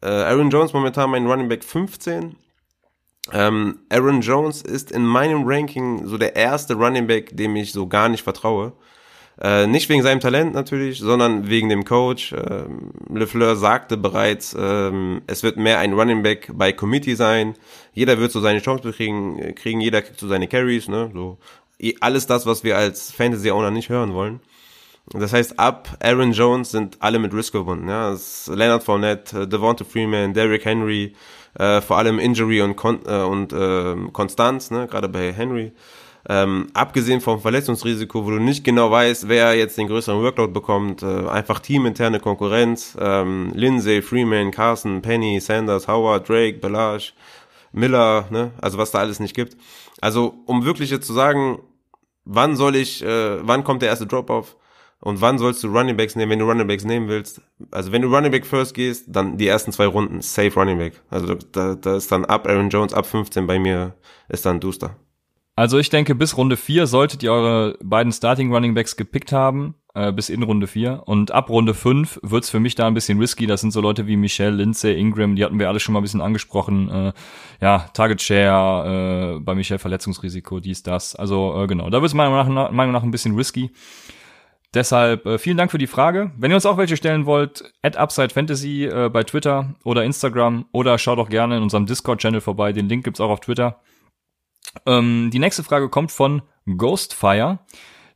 Äh, Aaron Jones momentan mein Running Back 15. Ähm, Aaron Jones ist in meinem Ranking so der erste Running Back, dem ich so gar nicht vertraue. Äh, nicht wegen seinem Talent natürlich, sondern wegen dem Coach. Ähm, LeFleur sagte bereits, ähm, es wird mehr ein Running Back bei Committee sein. Jeder wird so seine Chance kriegen, kriegen jeder kriegt so seine Carries, ne? So alles das, was wir als Fantasy Owner nicht hören wollen. Das heißt, ab Aaron Jones sind alle mit Risk verbunden. Ja? Das Leonard Fournette, äh, Devonta Freeman, Derrick Henry, äh, vor allem Injury und, Kon äh, und äh, Konstanz, ne? gerade bei Henry. Ähm, abgesehen vom Verletzungsrisiko, wo du nicht genau weißt, wer jetzt den größeren Workload bekommt, äh, einfach teaminterne Konkurrenz, ähm, Lindsay, Freeman, Carson, Penny, Sanders, Howard, Drake, Belage, Miller, ne? also was da alles nicht gibt. Also um wirklich jetzt zu sagen, wann soll ich, äh, wann kommt der erste Drop-Off, Und wann sollst du Running Backs nehmen, wenn du Running Backs nehmen willst? Also wenn du Running Back first gehst, dann die ersten zwei Runden safe Running Back. Also da, da ist dann ab Aaron Jones, ab 15 bei mir ist dann Duster. Also ich denke, bis Runde 4 solltet ihr eure beiden Starting Running Backs gepickt haben, äh, bis in Runde 4. Und ab Runde 5 wird's für mich da ein bisschen risky. Das sind so Leute wie Michelle, Lindsay, Ingram, die hatten wir alle schon mal ein bisschen angesprochen. Äh, ja, Target Share, äh, bei Michelle Verletzungsrisiko, dies, das. Also äh, genau, da wird's meiner Meinung nach, Meinung nach ein bisschen risky. Deshalb äh, vielen Dank für die Frage. Wenn ihr uns auch welche stellen wollt, at Upside Fantasy äh, bei Twitter oder Instagram oder schaut auch gerne in unserem Discord-Channel vorbei. Den Link gibt's auch auf Twitter. Ähm, die nächste Frage kommt von Ghostfire.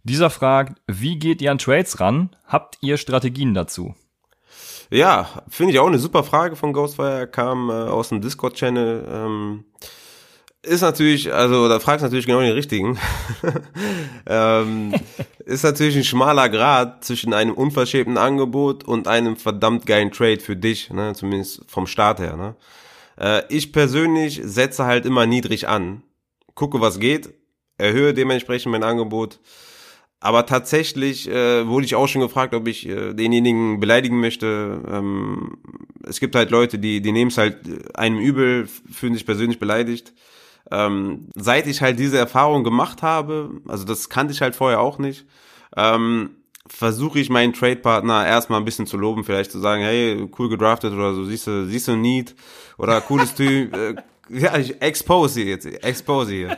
Dieser fragt, wie geht ihr an Trades ran? Habt ihr Strategien dazu? Ja, finde ich auch eine super Frage von Ghostfire. Kam äh, aus dem Discord-Channel. Ähm ist natürlich, also da fragst du natürlich genau den richtigen. (laughs) ähm, (laughs) ist natürlich ein schmaler Grad zwischen einem unverschämten Angebot und einem verdammt geilen Trade für dich, ne? zumindest vom Start her. Ne? Äh, ich persönlich setze halt immer niedrig an, gucke, was geht, erhöhe dementsprechend mein Angebot. Aber tatsächlich äh, wurde ich auch schon gefragt, ob ich äh, denjenigen beleidigen möchte. Ähm, es gibt halt Leute, die, die nehmen es halt einem übel, fühlen sich persönlich beleidigt ähm, seit ich halt diese Erfahrung gemacht habe, also das kannte ich halt vorher auch nicht, ähm, versuche ich meinen Trade-Partner erstmal ein bisschen zu loben, vielleicht zu sagen, hey, cool gedraftet oder so, siehst du, siehst du Need oder cooles Typ, (laughs) äh, ja, ich expose hier jetzt, expose hier.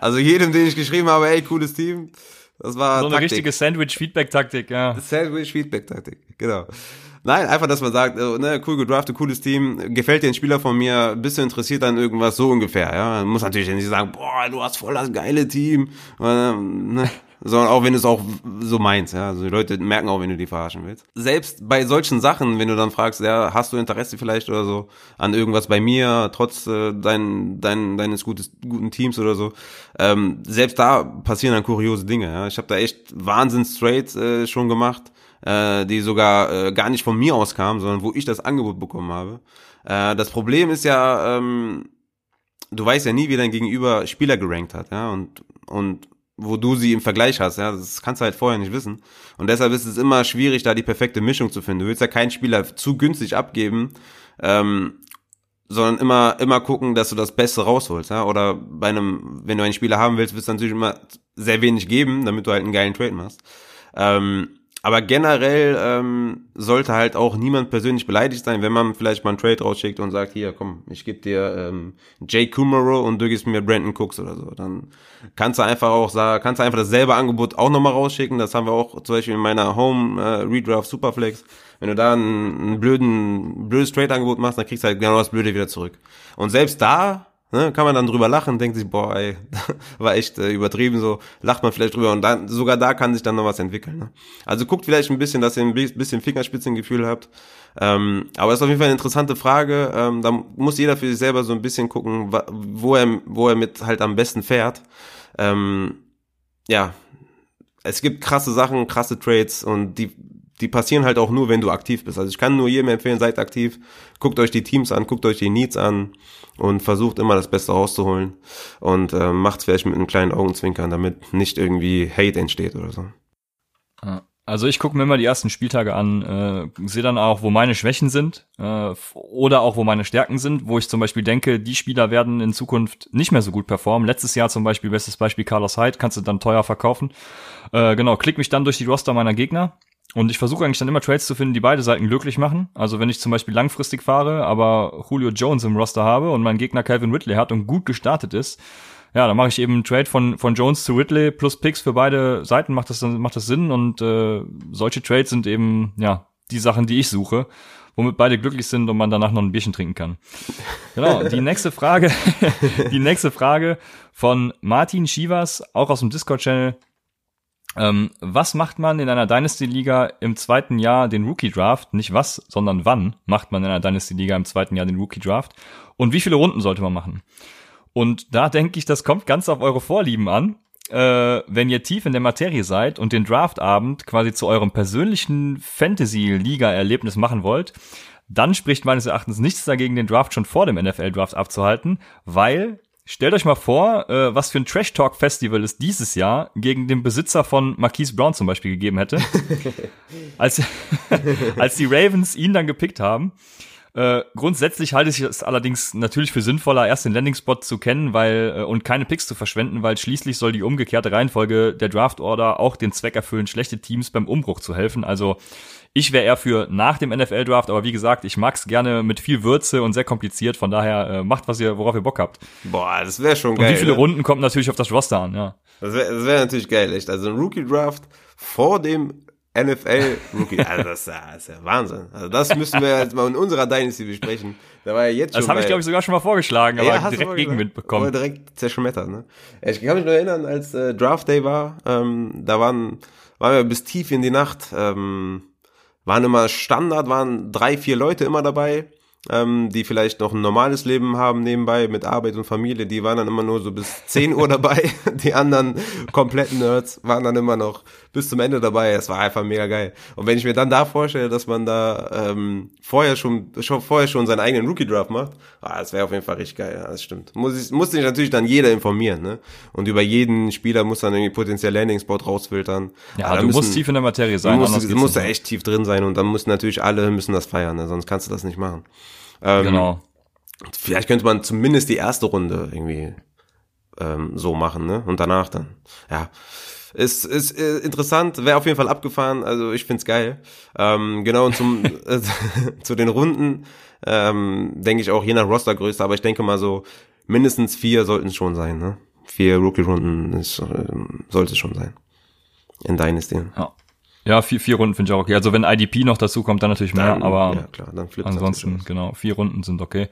Also jedem, den ich geschrieben habe, hey, cooles Team, das war so eine Taktik. richtige Sandwich-Feedback-Taktik, ja. Sandwich-Feedback-Taktik, genau. Nein, einfach, dass man sagt, äh, ne, cool gedraftet, cooles Team, gefällt dir ein Spieler von mir, bist du interessiert an irgendwas, so ungefähr, ja. Man muss natürlich nicht sagen, boah, du hast voll das geile Team, ne, sondern auch wenn du es auch so meinst, ja. Also die Leute merken auch, wenn du die verarschen willst. Selbst bei solchen Sachen, wenn du dann fragst, ja, hast du Interesse vielleicht oder so an irgendwas bei mir, trotz äh, dein, dein, deines gutes, guten Teams oder so, ähm, selbst da passieren dann kuriose Dinge, ja. Ich habe da echt Wahnsinns-Trades äh, schon gemacht äh, die sogar äh, gar nicht von mir aus kamen, sondern wo ich das Angebot bekommen habe. Äh, das Problem ist ja, ähm, du weißt ja nie, wie dein Gegenüber Spieler gerankt hat, ja, und, und wo du sie im Vergleich hast, ja, das kannst du halt vorher nicht wissen. Und deshalb ist es immer schwierig, da die perfekte Mischung zu finden. Du willst ja keinen Spieler zu günstig abgeben, ähm, sondern immer, immer gucken, dass du das Beste rausholst, ja, oder bei einem, wenn du einen Spieler haben willst, wirst du natürlich immer sehr wenig geben, damit du halt einen geilen Trade machst. Ähm, aber generell ähm, sollte halt auch niemand persönlich beleidigt sein, wenn man vielleicht mal einen Trade rausschickt und sagt, hier, komm, ich gebe dir ähm, Jay Kumaro und du gibst mir Brandon Cooks oder so. Dann kannst du einfach auch sagen, kannst du einfach dasselbe Angebot auch nochmal rausschicken. Das haben wir auch zum Beispiel in meiner Home äh, Redraft Superflex. Wenn du da einen, einen blöden, blödes Trade-Angebot machst, dann kriegst du halt genau das Blöde wieder zurück. Und selbst da Ne, kann man dann drüber lachen, denkt sich, boah, ey, (laughs) war echt äh, übertrieben so, lacht man vielleicht drüber und dann, sogar da kann sich dann noch was entwickeln. Ne? Also guckt vielleicht ein bisschen, dass ihr ein bisschen Fingerspitzengefühl habt. Ähm, aber es ist auf jeden Fall eine interessante Frage. Ähm, da muss jeder für sich selber so ein bisschen gucken, wo er, wo er mit halt am besten fährt. Ähm, ja, es gibt krasse Sachen, krasse Trades und die die passieren halt auch nur, wenn du aktiv bist. Also ich kann nur jedem empfehlen, seid aktiv, guckt euch die Teams an, guckt euch die Needs an und versucht immer das Beste rauszuholen und äh, macht es vielleicht mit einem kleinen Augenzwinkern, damit nicht irgendwie Hate entsteht oder so. Also ich gucke mir immer die ersten Spieltage an, äh, sehe dann auch, wo meine Schwächen sind äh, oder auch wo meine Stärken sind, wo ich zum Beispiel denke, die Spieler werden in Zukunft nicht mehr so gut performen. Letztes Jahr zum Beispiel, bestes Beispiel Carlos Hyde, kannst du dann teuer verkaufen. Äh, genau, klick mich dann durch die Roster meiner Gegner und ich versuche eigentlich dann immer Trades zu finden, die beide Seiten glücklich machen. Also wenn ich zum Beispiel langfristig fahre, aber Julio Jones im Roster habe und mein Gegner Calvin Ridley hat und gut gestartet ist, ja, dann mache ich eben einen Trade von, von Jones zu Ridley plus Picks für beide Seiten, macht das, macht das Sinn und äh, solche Trades sind eben, ja, die Sachen, die ich suche, womit beide glücklich sind und man danach noch ein Bierchen trinken kann. Genau, die nächste Frage, (laughs) die nächste Frage von Martin Schivas, auch aus dem Discord-Channel. Ähm, was macht man in einer Dynasty-Liga im zweiten Jahr den Rookie-Draft? Nicht was, sondern wann macht man in einer Dynasty-Liga im zweiten Jahr den Rookie-Draft? Und wie viele Runden sollte man machen? Und da denke ich, das kommt ganz auf eure Vorlieben an. Äh, wenn ihr tief in der Materie seid und den Draftabend quasi zu eurem persönlichen Fantasy-Liga-Erlebnis machen wollt, dann spricht meines Erachtens nichts dagegen, den Draft schon vor dem NFL-Draft abzuhalten, weil stellt euch mal vor, äh, was für ein Trash Talk Festival es dieses Jahr gegen den Besitzer von Marquise Brown zum Beispiel gegeben hätte. (laughs) als, (laughs) als die Ravens ihn dann gepickt haben. Äh, grundsätzlich halte ich es allerdings natürlich für sinnvoller, erst den Landing-Spot zu kennen, weil äh, und keine Picks zu verschwenden, weil schließlich soll die umgekehrte Reihenfolge der Draft-Order auch den Zweck erfüllen, schlechte Teams beim Umbruch zu helfen. Also ich wäre eher für nach dem NFL-Draft, aber wie gesagt, ich mag's gerne mit viel Würze und sehr kompliziert. Von daher äh, macht, was ihr, worauf ihr Bock habt. Boah, das wäre schon geil. Und wie viele ne? Runden kommt natürlich auf das Roster an, ja. Das wäre wär natürlich geil, echt. Also ein Rookie-Draft vor dem NFL-Rookie. Also das ist, ja, das ist ja Wahnsinn. Also das müssen wir jetzt mal in unserer Dynasty besprechen. Da war ja jetzt schon. Das habe ich, glaube ich, sogar schon mal vorgeschlagen, aber Ja, direkt Gegenwind bekommen. Aber direkt zerschmettert, ne? Ich kann mich noch erinnern, als äh, Draft Day war, ähm, da waren, waren wir bis tief in die Nacht, ähm, waren immer Standard, waren drei, vier Leute immer dabei, ähm, die vielleicht noch ein normales Leben haben nebenbei mit Arbeit und Familie, die waren dann immer nur so bis 10 Uhr (laughs) dabei. Die anderen kompletten Nerds waren dann immer noch bis zum Ende dabei. Es war einfach mega geil. Und wenn ich mir dann da vorstelle, dass man da ähm, vorher schon, schon vorher schon seinen eigenen Rookie Draft macht, ah, das wäre auf jeden Fall richtig geil. Ja, das stimmt. Muss ich, muss sich natürlich dann jeder informieren, ne? Und über jeden Spieler muss dann irgendwie potenziell Landing Spot rausfiltern. Ja, du musst müssen- tief in der Materie Du sein. musst, anders du musst da echt tief drin sein und dann müssen natürlich alle müssen das feiern, ne? sonst kannst du das nicht machen. Ähm, Genau. Vielleicht könnte man zumindest die erste Runde irgendwie ähm, so machen, ne? Und danach dann. Ja. Ist, ist äh, interessant, wäre auf jeden Fall abgefahren, also ich find's geil. Ähm, genau, und zum (laughs) äh, (laughs) zu den Runden ähm, denke ich auch je nach Rostergröße, aber ich denke mal so, mindestens vier sollten es schon sein, ne? Vier Rookie-Runden ist, ähm, sollte es schon sein. In Dynasty. Ja, ja vier, vier Runden finde ich auch okay. Also wenn IDP noch dazu kommt, dann natürlich mehr, Dann, aber ja, klar, dann ansonsten, genau, vier Runden sind okay.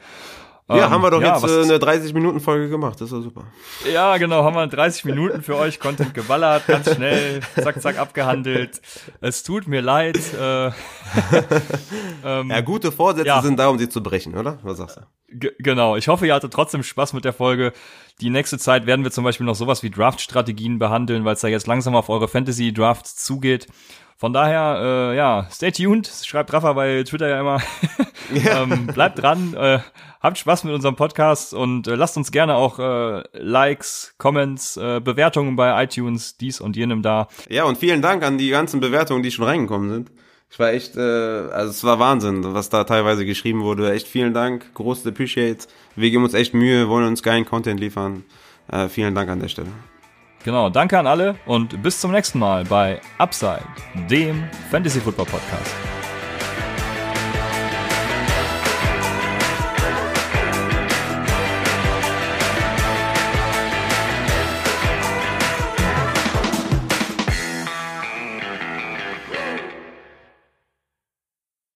Ja, Ähm, haben wir doch ja, jetzt äh, eine 30-Minuten-Folge gemacht, das ist doch super. Ja, genau, haben wir 30 Minuten für euch Content geballert, ganz schnell, zack, zack, abgehandelt. Es tut mir leid. Äh, (laughs) ähm, Ja, gute Vorsätze Ja. sind da, um sie zu brechen, oder? Was sagst du? G genau. Ich hoffe, ihr hattet trotzdem Spaß mit der Folge. Die nächste Zeit werden wir zum Beispiel noch sowas wie Draft-Strategien behandeln, weil es da jetzt langsam auf eure Fantasy-Drafts zugeht. Von daher, äh, ja, stay tuned. Schreibt Rafa bei Twitter ja immer. (laughs) ähm, bleibt dran. Äh, habt Spaß mit unserem Podcast und äh, lasst uns gerne auch äh, Likes, Comments, äh, Bewertungen bei iTunes, dies und jenem da. Ja, und vielen Dank an die ganzen Bewertungen, die schon reingekommen sind. Ich war echt, äh, also es war Wahnsinn, was da teilweise geschrieben wurde. Echt vielen Dank, groß appreciate. Wir geben uns echt Mühe, wollen uns geilen Content liefern. Äh, vielen Dank an der Stelle. Genau, danke an alle und bis zum nächsten Mal bei Upside, dem Fantasy Football Podcast.